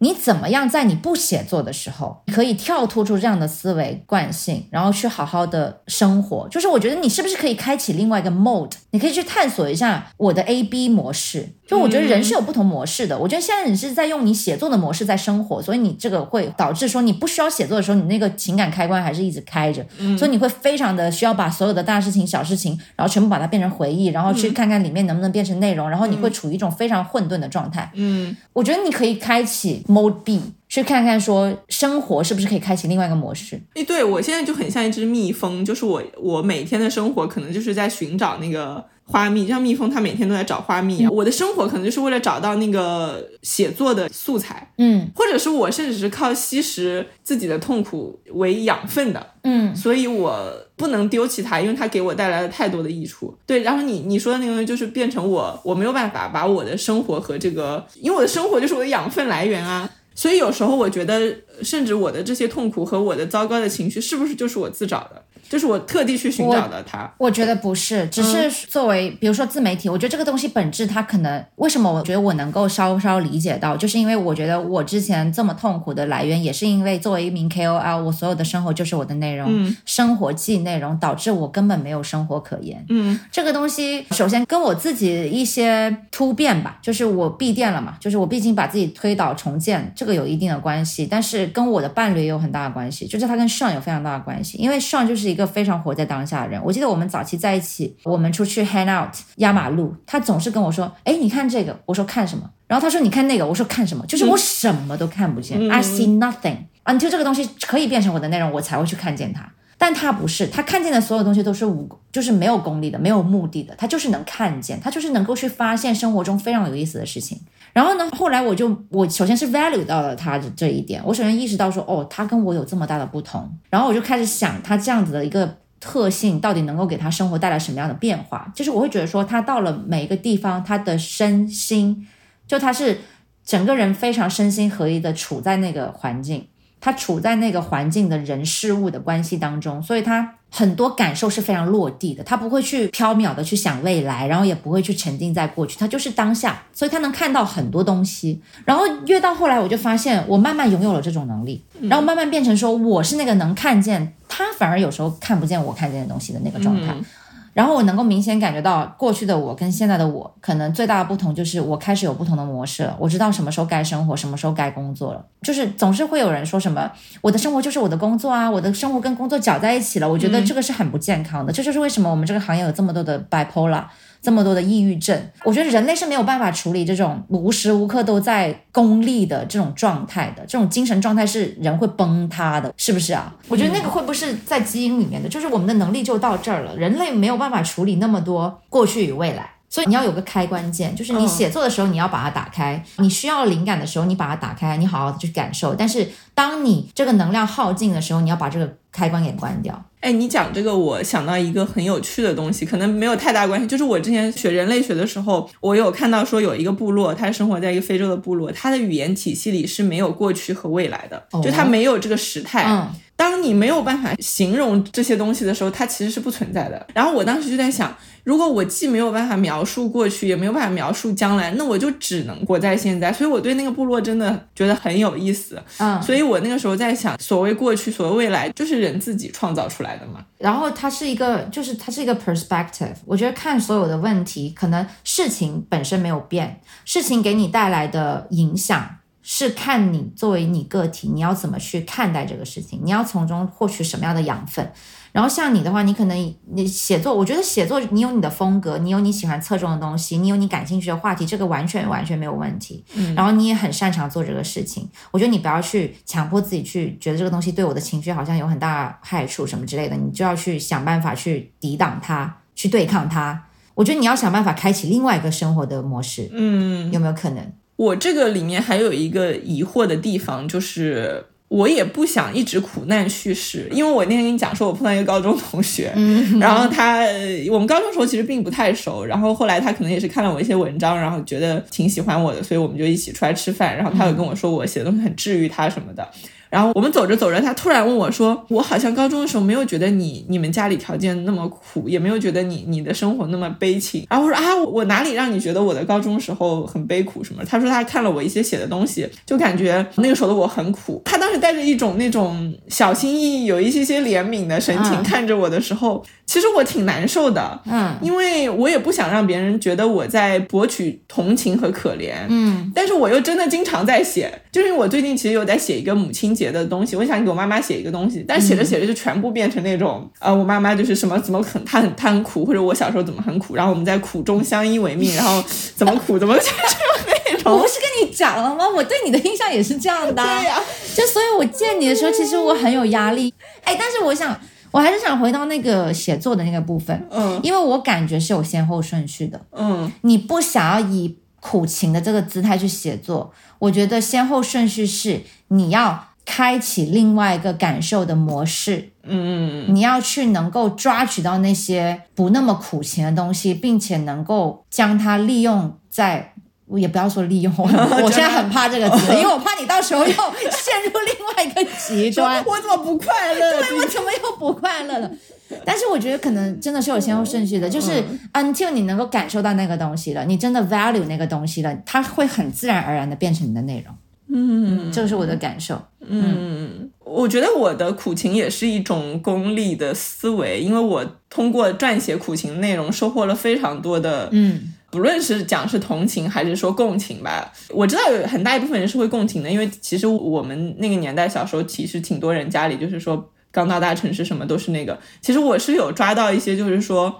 你怎么样在你不写作的时候，可以跳脱出这样的思维惯性，然后去好好的生活？就是我觉得你是不是可以开启另外一个 mode？你可以去探索一下我的 A B 模式。就我觉得人是有不同模式的。我觉得现在你是在用你写作的模式在生活，所以你这个会导致说你不需要写作的时候，你那个情感开关还是一直开着，所以你会非常的需要把所有的大事情、小事情，然后全部把它变成回忆，然后去看看里面能不能变成内容，然后你会处于一种非常混沌的状态。嗯我觉得你可以开启 Mode B，去看看说生活是不是可以开启另外一个模式。诶，对我现在就很像一只蜜蜂，就是我我每天的生活可能就是在寻找那个花蜜，就像蜜蜂它每天都在找花蜜啊。我的生活可能就是为了找到那个写作的素材，嗯或者是我甚至是靠吸食自己的痛苦为养分的，嗯所以我不能丢弃它，因为它给我带来了太多的益处。对，然后你你说的那个东西就是变成我，我没有办法把我的生活和这个，因为我的生活就是我的养分来源啊。所以有时候我觉得，甚至我的这些痛苦和我的糟糕的情绪，是不是就是我自找的？就是我特地去寻找的他。我觉得不是，只是作为比如说自媒体，我觉得这个东西本质它可能为什么我觉得我能够稍稍理解到，就是因为我觉得我之前这么痛苦的来源，也是因为作为一名 KOL，我所有的生活就是我的内容，生活即内容，导致我根本没有生活可言。嗯这个东西首先跟我自己一些突变吧，就是我闭店了嘛，就是我毕竟把自己推倒重建，这个有一定的关系，但是跟我的伴侣也有很大的关系，就是他跟 Sean 有非常大的关系，因为 Sean 就是一个非常活在当下的人。我记得我们早期在一起，我们出去 hang out 压马路，他总是跟我说：“哎，你看这个。”我说：“看什么？”然后他说：“你看那个。”我说：“看什么？”就是我什么都看不见、i see nothing until 这个东西可以变成我的内容，我才会去看见它。但他不是，他看见的所有东西都是无，就是没有功利的，没有目的的，他就是能看见，他就是能够去发现生活中非常有意思的事情。然后呢，后来我就我首先是 value 到了他的这一点，我首先意识到说，哦，他跟我有这么大的不同，然后我就开始想他这样子的一个特性到底能够给他生活带来什么样的变化。就是我会觉得说，他到了每一个地方，他的身心，就他是整个人非常身心合一的处在那个环境。他处在那个环境的人事物的关系当中，所以他很多感受是非常落地的。他不会去缥缈的去想未来，然后也不会去沉浸在过去，他就是当下，所以他能看到很多东西。然后越到后来，我就发现我慢慢拥有了这种能力，然后慢慢变成说我是那个能看见他，反而有时候看不见我看见的东西的那个状态。然后我能够明显感觉到，过去的我跟现在的我，可能最大的不同就是我开始有不同的模式了。我知道什么时候该生活，什么时候该工作了。就是总是会有人说什么，我的生活就是我的工作啊，我的生活跟工作搅在一起了。我觉得这个是很不健康的。这就是为什么我们这个行业有这么多的 bipolar。那么多的抑郁症，我觉得人类是没有办法处理这种无时无刻都在功利的这种状态的，这种精神状态是人会崩塌的，是不是啊？我觉得那个会不会是在基因里面的？就是我们的能力就到这儿了，人类没有办法处理那么多过去与未来。所以你要有个开关键，就是你写作的时候你要把它打开，你需要灵感的时候你把它打开，你好好的去感受。但是当你这个能量耗尽的时候，你要把这个开关给关掉。哎，你讲这个，我想到一个很有趣的东西，可能没有太大关系。就是我之前学人类学的时候，我有看到说有一个部落，它生活在一个非洲的部落，它的语言体系里是没有过去和未来的，哦就它没有这个时态。嗯当你没有办法形容这些东西的时候，它其实是不存在的。然后我当时就在想，如果我既没有办法描述过去，也没有办法描述将来，那我就只能活在现在。所以我对那个部落真的觉得很有意思。嗯，所以我那个时候在想，所谓过去，所谓未来，就是人自己创造出来的嘛。然后它是一个，就是它是一个 perspective。我觉得看所有的问题，可能事情本身没有变，事情给你带来的影响是看你作为你个体，你要怎么去看待这个事情，你要从中获取什么样的养分。然后像你的话，你可能你写作，我觉得写作你有你的风格，你有你喜欢侧重的东西，你有你感兴趣的话题，这个完全完全没有问题。嗯，然后你也很擅长做这个事情，我觉得你不要去强迫自己去觉得这个东西对我的情绪好像有很大害处什么之类的，你就要去想办法去抵挡它，去对抗它。我觉得你要想办法开启另外一个生活的模式。嗯，有没有可能？我这个里面还有一个疑惑的地方就是。我也不想一直苦难叙事，因为我那天跟你讲说，我碰到一个高中同学，然后他我们高中时候其实并不太熟，然后后来他可能也是看了我一些文章，然后觉得挺喜欢我的，所以我们就一起出来吃饭，然后他有跟我说我写的东西很治愈他什么的。然后我们走着走着，他突然问我说：“我好像高中的时候没有觉得你你们家里条件那么苦，也没有觉得你你的生活那么悲情。”然后我说：“啊，我哪里让你觉得我的高中时候很悲苦什么？”他说他看了我一些写的东西，就感觉那个时候的我很苦。他当时带着一种那种小心翼翼、有一些些怜悯的神情看着我的时候。其实我挺难受的，嗯，因为我也不想让别人觉得我在博取同情和可怜，嗯，但是我又真的经常在写，就是我最近其实有在写一个母亲节的东西，我想给我妈妈写一个东西，但写着写着就全部变成那种，呃，我妈妈就是什么怎么很她很她很苦，或者我小时候怎么很苦，然后我们在苦中相依为命，然后怎么苦怎么就是我不是跟你讲了吗？我对你的印象也是这样的，对呀，就所以我见你的时候，其实我很有压力，哎，但是我想。我还是想回到那个写作的那个部分，嗯，因为我感觉是有先后顺序的，嗯，你不想要以苦情的这个姿态去写作，我觉得先后顺序是你要开启另外一个感受的模式，嗯嗯，你要去能够抓取到那些不那么苦情的东西，并且能够将它利用在。我也不要说利用 [LAUGHS] 我，现在很怕这个词，[LAUGHS] 因为我怕你到时候又陷入另外一个极端。[LAUGHS] 我怎么不快乐？对，我怎么又不快乐了？但是我觉得可能真的是有先后顺序的，就是 until 你能够感受到那个东西了，你真的 value 那个东西了，它会很自然而然的变成你的内容。嗯，这个是我的感受。嗯，我觉得我的苦情也是一种功利的思维，因为我通过撰写苦情内容收获了非常多的嗯。不论是讲是同情还是说共情吧，我知道有很大一部分人是会共情的，因为其实我们那个年代小时候其实挺多人家里就是说刚到大城市什么都是那个，其实我是有抓到一些就是说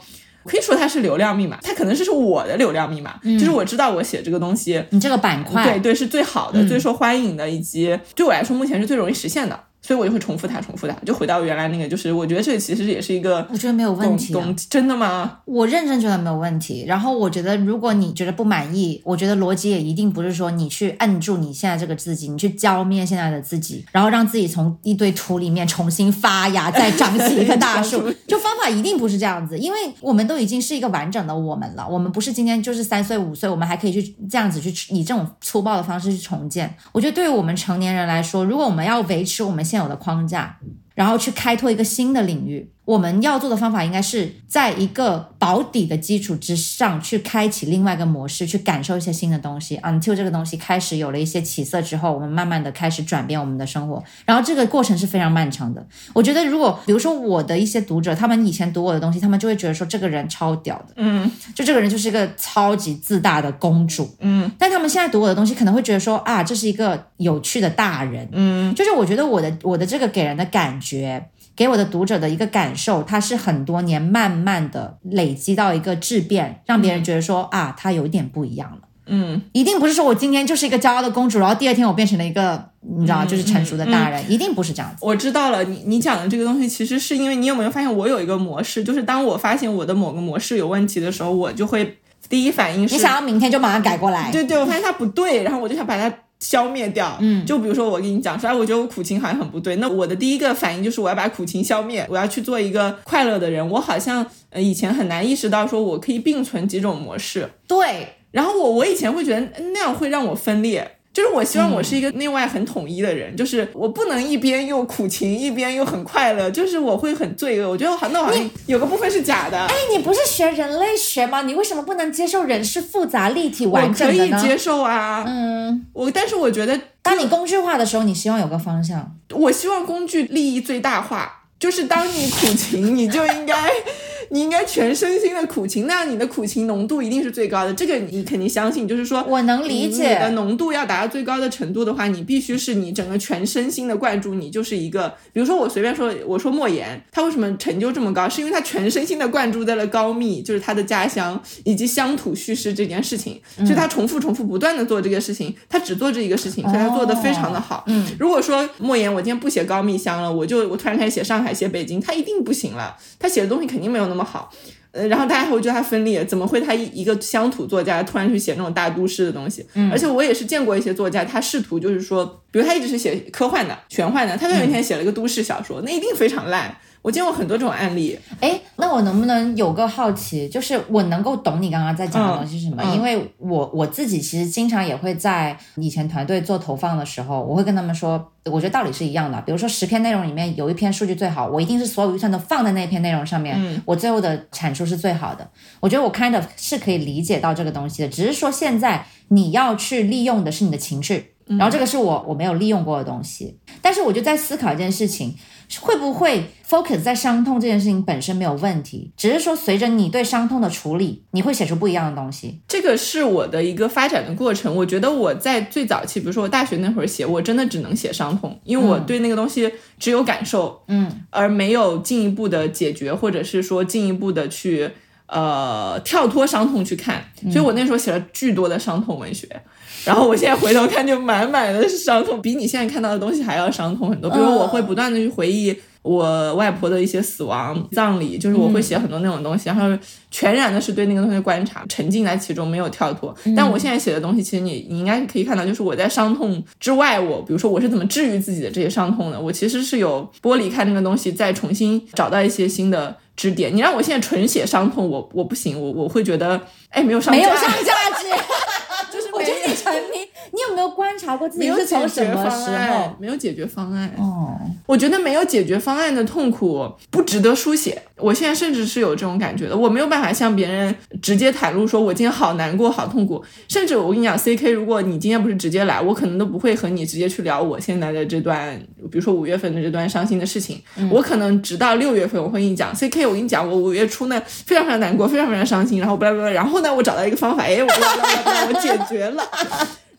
可以说它是流量密码，它可能是是我的流量密码，就是我知道我写这个东西，你这个板块。对对是最好的、最受欢迎的，以及对我来说目前是最容易实现的。所以我就会重复它，重复它，就回到原来那个，就是我觉得这个其实也是一个，我觉得没有问题，真的吗？我认真觉得没有问题。然后我觉得，如果你觉得不满意，我觉得逻辑也一定不是说你去摁住你现在这个自己，你去浇灭现在的自己，然后让自己从一堆土里面重新发芽，再长起一棵大树。[LAUGHS] 就方法一定不是这样子，因为我们都已经是一个完整的我们了，我们不是今天就是三岁五岁，我们还可以去这样子去以这种粗暴的方式去重建。我觉得对于我们成年人来说，如果我们要维持我们现有的框架。然后去开拓一个新的领域。我们要做的方法应该是在一个保底的基础之上去开启另外一个模式，去感受一些新的东西。Until 这个东西开始有了一些起色之后，我们慢慢的开始转变我们的生活。然后这个过程是非常漫长的。我觉得，如果比如说我的一些读者，他们以前读我的东西，他们就会觉得说这个人超屌的，嗯，就这个人就是一个超级自大的公主，嗯。但他们现在读我的东西，可能会觉得说啊，这是一个有趣的大人，嗯。就是我觉得我的我的这个给人的感觉。给我的读者的一个感受，它是很多年慢慢的累积到一个质变，让别人觉得说啊，它有点不一样了。嗯，一定不是说我今天就是一个骄傲的公主，然后第二天我变成了一个你知道就是成熟的大人，一定不是这样子。我知道了，你你讲的这个东西，其实是因为你有没有发现我有一个模式，就是当我发现我的某个模式有问题的时候，我就会第一反应是你想要明天就马上改过来。对对，我发现它不对，然后我就想把它。消灭掉，嗯，就比如说我跟你讲说，哎，我觉得我苦情好像很不对，那我的第一个反应就是我要把苦情消灭，我要去做一个快乐的人。我好像呃以前很难意识到说我可以并存几种模式，对。然后我我以前会觉得那样会让我分裂。就是我希望我是一个内外很统一的人，就是我不能一边又苦情，一边又很快乐，就是我会很罪恶。我觉得好，那好像有个部分是假的。哎，你不是学人类学吗？你为什么不能接受人是复杂、立体、完整的呢？可以接受啊，嗯，我但是我觉得，当你工具化的时候，你希望有个方向。我希望工具利益最大化。就是当你苦情，你就应该你应该全身心的苦情，那样你的苦情浓度一定是最高的。这个你肯定相信，就是说我能理解你的浓度要达到最高的程度的话，你必须是你整个全身心的灌注，你就是一个，比如说我随便说，我说莫言，他为什么成就这么高，是因为他全身心的灌注在了高密，就是他的家乡以及乡土叙事这件事情，所以他重复重复不断的做这个事情，他只做这一个事情，所以他做的非常的好。嗯，如果说莫言我今天不写高密乡了，我就我突然开始写上海、写北京，他一定不行了，他写的东西肯定没有那么好。呃，然后大家会觉得他分裂，怎么会他一一个乡土作家突然去写那种大都市的东西？嗯，而且我也是见过一些作家，他试图就是说，比如他一直是写科幻的、玄幻的，他突然有一天写了一个都市小说，那一定非常烂。我见过很多这种案例。哎，那我能不能有个好奇，就是我能够懂你刚刚在讲的东西是什么？因为我我自己其实经常也会在以前团队做投放的时候，我会跟他们说，我觉得道理是一样的。比如说十篇内容里面有一篇数据最好，我一定是所有预算都放在那篇内容上面，嗯我最后的产出是最好的。我觉得我 kind of 是可以理解到这个东西的，只是说现在你要去利用的是你的情绪。然后这个是我我没有利用过的东西，但是我就在思考一件事情，会不会 focus 在伤痛这件事情本身没有问题，只是说随着你对伤痛的处理，你会写出不一样的东西。这个是我的一个发展的过程。我觉得我在最早期，比如说我大学那会儿写，我真的只能写伤痛，因为我对那个东西只有感受，嗯，而没有进一步的解决，或者是说进一步的去呃跳脱伤痛去看。所以我那时候写了巨多的伤痛文学。然后我现在回头看，就满满的是伤痛，比你现在看到的东西还要伤痛很多。比如我会不断的去回忆我外婆的一些死亡、葬礼，就是我会写很多那种东西，然后全然的是对那个东西的观察，沉浸在其中，没有跳脱。但我现在写的东西，其实你你应该可以看到，就是我在伤痛之外，我比如说我是怎么治愈自己的这些伤痛的，我其实是有剥离开那个东西，再重新找到一些新的支点。你让我现在纯写伤痛，我我不行，我我会觉得哎没有上没有架上价值。[LAUGHS] 你有没有观察过自没有己是从解决什么时方案候？，没有解决方案。哦，我觉得没有解决方案的痛苦不值得书写。我现在甚至是有这种感觉的，我没有办法向别人直接袒露说我今天好难过、好痛苦。甚至我跟你讲，C K，如果你今天不是直接来，我可能都不会和你直接去聊我现在的这段，比如说五月份的这段伤心的事情。我可能直到六月份，我会跟你讲，C K，我跟你讲，我五月初呢非常非常难过，非常非常伤心，然后巴拉巴拉，然后呢，我找到一个方法，哎，我解决了。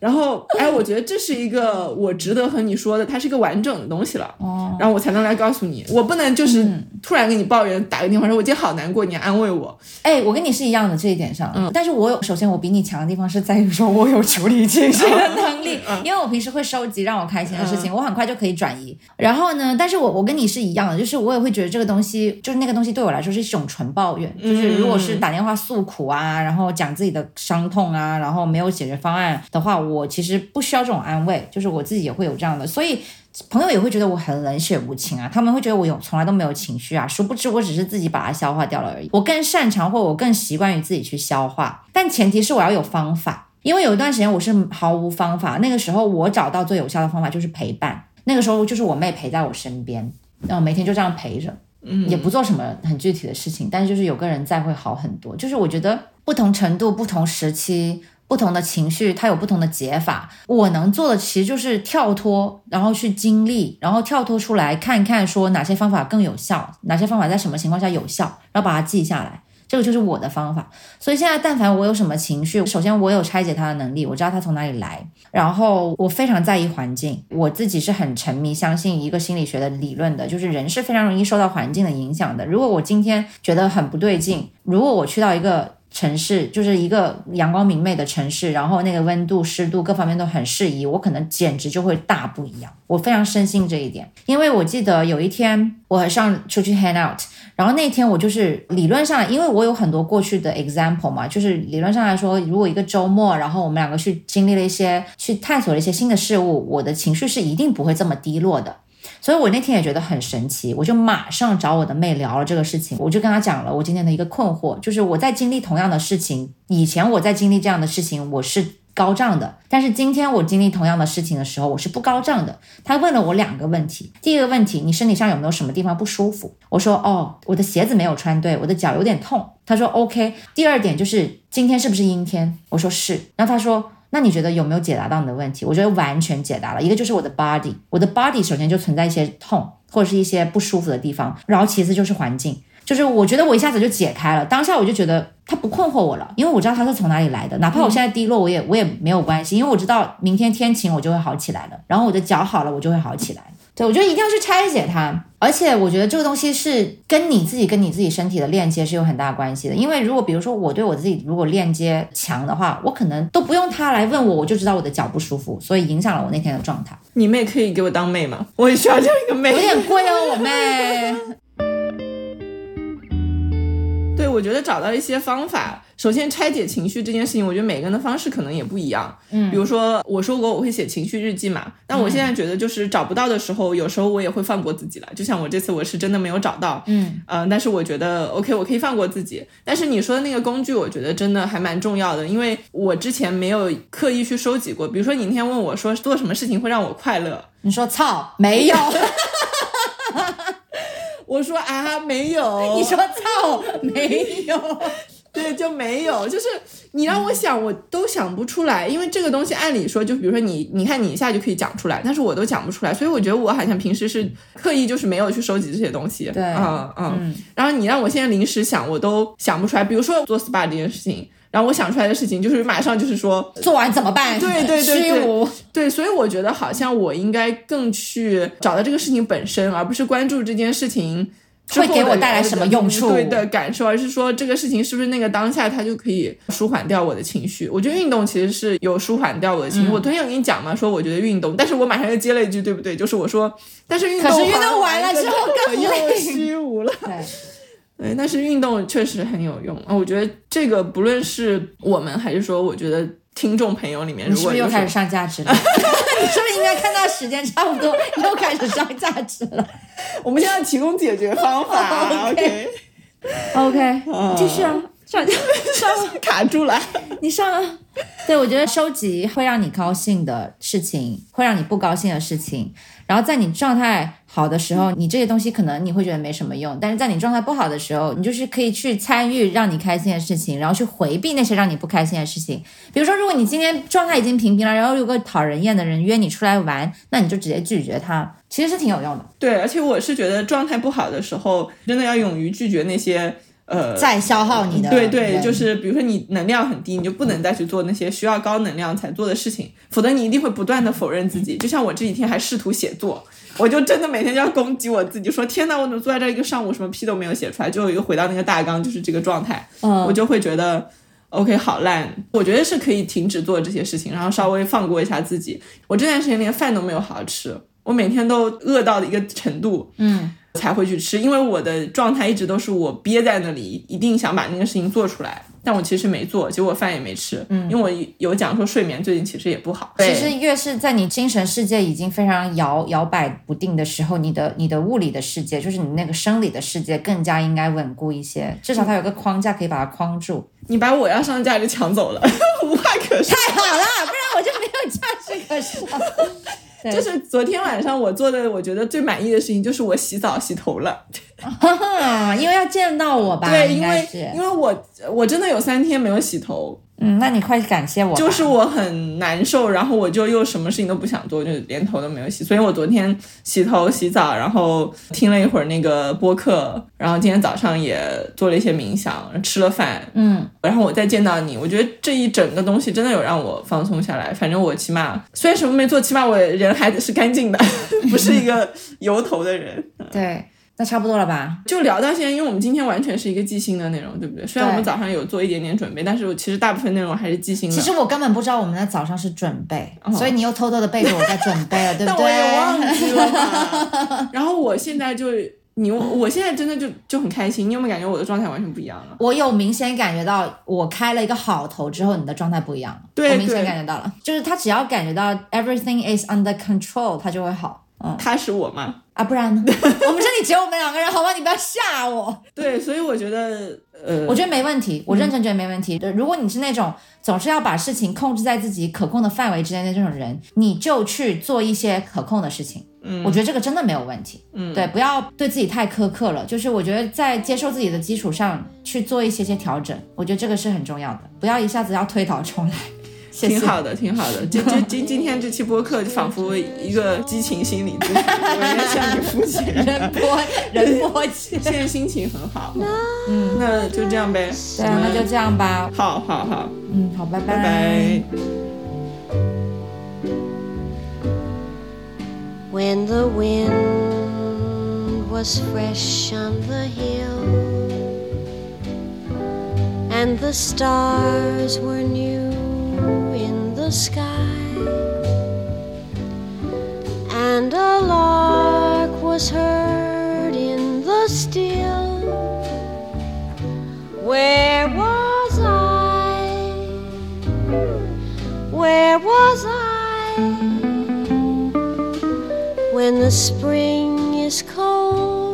然后，哎，我觉得这是一个我值得和你说的，它是一个完整的东西了。哦，然后我才能来告诉你，我不能就是突然跟你抱怨，打个电话说我今天好难过，你安慰我。哎，我跟你是一样的这一点上，嗯。但是我有，首先我比你强的地方是在于说我有处理情绪的能力，因为我平时会收集让我开心的事情，我很快就可以转移。然后呢，但是我我跟你是一样的，就是我也会觉得这个东西，就是那个东西对我来说是一种纯抱怨，就是如果是打电话诉苦啊，然后讲自己的伤痛啊，然后没有解决方案的话，我其实不需要这种安慰，就是我自己也会有这样的，所以。朋友也会觉得我很冷血无情啊，他们会觉得我有从来都没有情绪啊，殊不知我只是自己把它消化掉了而已。我更擅长或我更习惯于自己去消化，但前提是我要有方法。因为有一段时间我是毫无方法，那个时候我找到最有效的方法就是陪伴。那个时候就是我妹陪在我身边，然后每天就这样陪着，嗯，也不做什么很具体的事情，但是就是有个人在会好很多。就是我觉得不同程度、不同时期。不同的情绪，它有不同的解法。我能做的其实就是跳脱，然后去经历，然后跳脱出来看看，说哪些方法更有效，哪些方法在什么情况下有效，然后把它记下来。这个就是我的方法。所以现在，但凡我有什么情绪，首先我有拆解它的能力，我知道它从哪里来，然后我非常在意环境。我自己是很沉迷相信一个心理学的理论的，就是人是非常容易受到环境的影响的。如果我今天觉得很不对劲，如果我去到一个城市就是一个阳光明媚的城市，然后那个温度、湿度各方面都很适宜，我可能简直就会大不一样。我非常深信这一点，因为我记得有一天我和上出去 hang out，然后那天我就是理论上，因为我有很多过去的 example 嘛，就是理论上来说，如果一个周末，然后我们两个去经历了一些，去探索了一些新的事物，我的情绪是一定不会这么低落的。所以我那天也觉得很神奇，我就马上找我的妹聊了这个事情，我就跟她讲了我今天的一个困惑，就是我在经历同样的事情，以前我在经历这样的事情，我是高涨的，但是今天我经历同样的事情的时候，我是不高涨的。她问了我两个问题，第一个问题，你身体上有没有什么地方不舒服？我说哦，我的鞋子没有穿对，我的脚有点痛。她说 OK。第二点就是今天是不是阴天？我说是。然后她说。那你觉得有没有解答到你的问题？我觉得完全解答了。一个就是我的 body，我的 body 首先就存在一些痛或者是一些不舒服的地方，然后其次就是环境，就是我觉得我一下子就解开了，当下我就觉得他不困惑我了，因为我知道他是从哪里来的，哪怕我现在低落，我也我也没有关系，因为我知道明天天晴我就会好起来了，然后我的脚好了我就会好起来。对，我觉得一定要去拆解它，而且我觉得这个东西是跟你自己跟你自己身体的链接是有很大关系的。因为如果比如说我对我自己如果链接强的话，我可能都不用他来问我，我就知道我的脚不舒服，所以影响了我那天的状态。你妹可以给我当妹吗？我也需要这样一个妹，有点贵哦，我妹。[LAUGHS] 对，我觉得找到一些方法。首先，拆解情绪这件事情，我觉得每个人的方式可能也不一样。嗯，比如说我说过我会写情绪日记嘛，但我现在觉得就是找不到的时候，有时候我也会放过自己了。就像我这次我是真的没有找到，嗯呃，但是我觉得 OK，我可以放过自己。但是你说的那个工具，我觉得真的还蛮重要的，因为我之前没有刻意去收集过。比如说你那天问我说做什么事情会让我快乐，你说操，没有。[LAUGHS] 我说啊，没有。你说操，没有。对，就没有。就是你让我想，我都想不出来。因为这个东西，按理说，就比如说你，你看你一下就可以讲出来，但是我都讲不出来。所以我觉得我好像平时是刻意就是没有去收集这些东西。对，嗯嗯。然后你让我现在临时想，我都想不出来。比如说做 SPA 这件事情，然后我想出来的事情就是马上就是说做完怎么办？对对对对。对，所以我觉得好像我应该更去找到这个事情本身，而不是关注这件事情。会给我带来什么用处？对的感受，而是说这个事情是不是那个当下它就可以舒缓掉我的情绪？我觉得运动其实是有舒缓掉我的情绪。我昨天有跟你讲嘛，说我觉得运动，但是我马上又接了一句，对不对？就是我说，[LAUGHS] 但是运动，可是运动完了之后更又虚无了。[LAUGHS] 对，对，但是运动确实很有用啊。我觉得这个不论是我们还是说，我觉得。听众朋友里面，你是不是又开始上价值了？[LAUGHS] [LAUGHS] 你是不是应该看到时间差不多，又开始上价值了？我们现在提供解决方法。[LAUGHS] OK，OK，继续啊，上 [LAUGHS] 上卡住了，你上啊。对，我觉得收集会让你高兴的事情，会让你不高兴的事情。然后在你状态好的时候，你这些东西可能你会觉得没什么用；但是在你状态不好的时候，你就是可以去参与让你开心的事情，然后去回避那些让你不开心的事情。比如说，如果你今天状态已经平平了，然后有个讨人厌的人约你出来玩，那你就直接拒绝他，其实是挺有用的。对，而且我是觉得状态不好的时候，真的要勇于拒绝那些。呃，再消耗你的对对，就是比如说你能量很低，你就不能再去做那些需要高能量才做的事情，否则你一定会不断的否认自己。就像我这几天还试图写作，我就真的每天就要攻击我自己，说天呐，我怎么坐在这一个上午什么屁都没有写出来，就又回到那个大纲，就是这个状态，我就会觉得 OK 好烂。我觉得是可以停止做这些事情，然后稍微放过一下自己。我这段时间连饭都没有好好吃，我每天都饿到的一个程度，嗯。才会去吃，因为我的状态一直都是我憋在那里，一定想把那个事情做出来，但我其实没做，结果饭也没吃。嗯，因为我有讲说睡眠最近其实也不好。其实越是在你精神世界已经非常摇摇摆不定的时候，你的你的物理的世界，就是你那个生理的世界更加应该稳固一些，至少它有个框架可以把它框住。你把我要上架就抢走了，无话可说。太好了，不然我就没有价值可说。就是昨天晚上我做的，我觉得最满意的事情就是我洗澡洗头了，[LAUGHS] 因为要见到我吧？对，因为因为我我真的有三天没有洗头。嗯，那你快感谢我。就是我很难受，然后我就又什么事情都不想做，就连头都没有洗。所以我昨天洗头、洗澡，然后听了一会儿那个播客，然后今天早上也做了一些冥想，吃了饭。嗯，然后我再见到你，我觉得这一整个东西真的有让我放松下来。反正我起码虽然什么没做，起码我人还是干净的，[LAUGHS] 不是一个油头的人。对。那差不多了吧？就聊到现在，因为我们今天完全是一个即兴的内容，对不对？虽然我们早上有做一点点准备，但是我其实大部分内容还是即兴的。其实我根本不知道我们在早上是准备，所以你又偷偷的背着我在准备了，对不对？[LAUGHS] 但我也忘记了。[LAUGHS] 然后我现在就你，我现在真的就就很开心。你有没有感觉我的状态完全不一样了？我有明显感觉到，我开了一个好头之后，你的状态不一样了。对，我明显感觉到了，就是他只要感觉到 everything is under control，他就会好。嗯，他是我吗？啊，不然呢？[LAUGHS] 我们这里只有我们两个人，好吗？你不要吓我。对，所以我觉得，呃，我觉得没问题，我认真觉得没问题。对，如果你是那种总是要把事情控制在自己可控的范围之内的这种人，你就去做一些可控的事情。嗯，我觉得这个真的没有问题。嗯，对，不要对自己太苛刻了。就是我觉得在接受自己的基础上去做一些些调整，我觉得这个是很重要的。不要一下子要推倒重来。挺好的，挺好的。[LAUGHS] 今今今今天这期播客就仿佛一个激情心理咨询，[LAUGHS] 我要向你父亲，人播人波气。[LAUGHS] 现在心情很好，嗯，那就这样呗。对啊，那就这样吧。好好好，嗯，好，拜拜拜。When the wind was fresh on the hill and the stars were new in the sky. And a lark was heard in the still. Where was I? Where was I? When the spring is cold?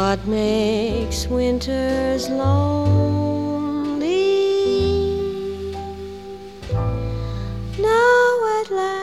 What makes winters lonely? Now at last.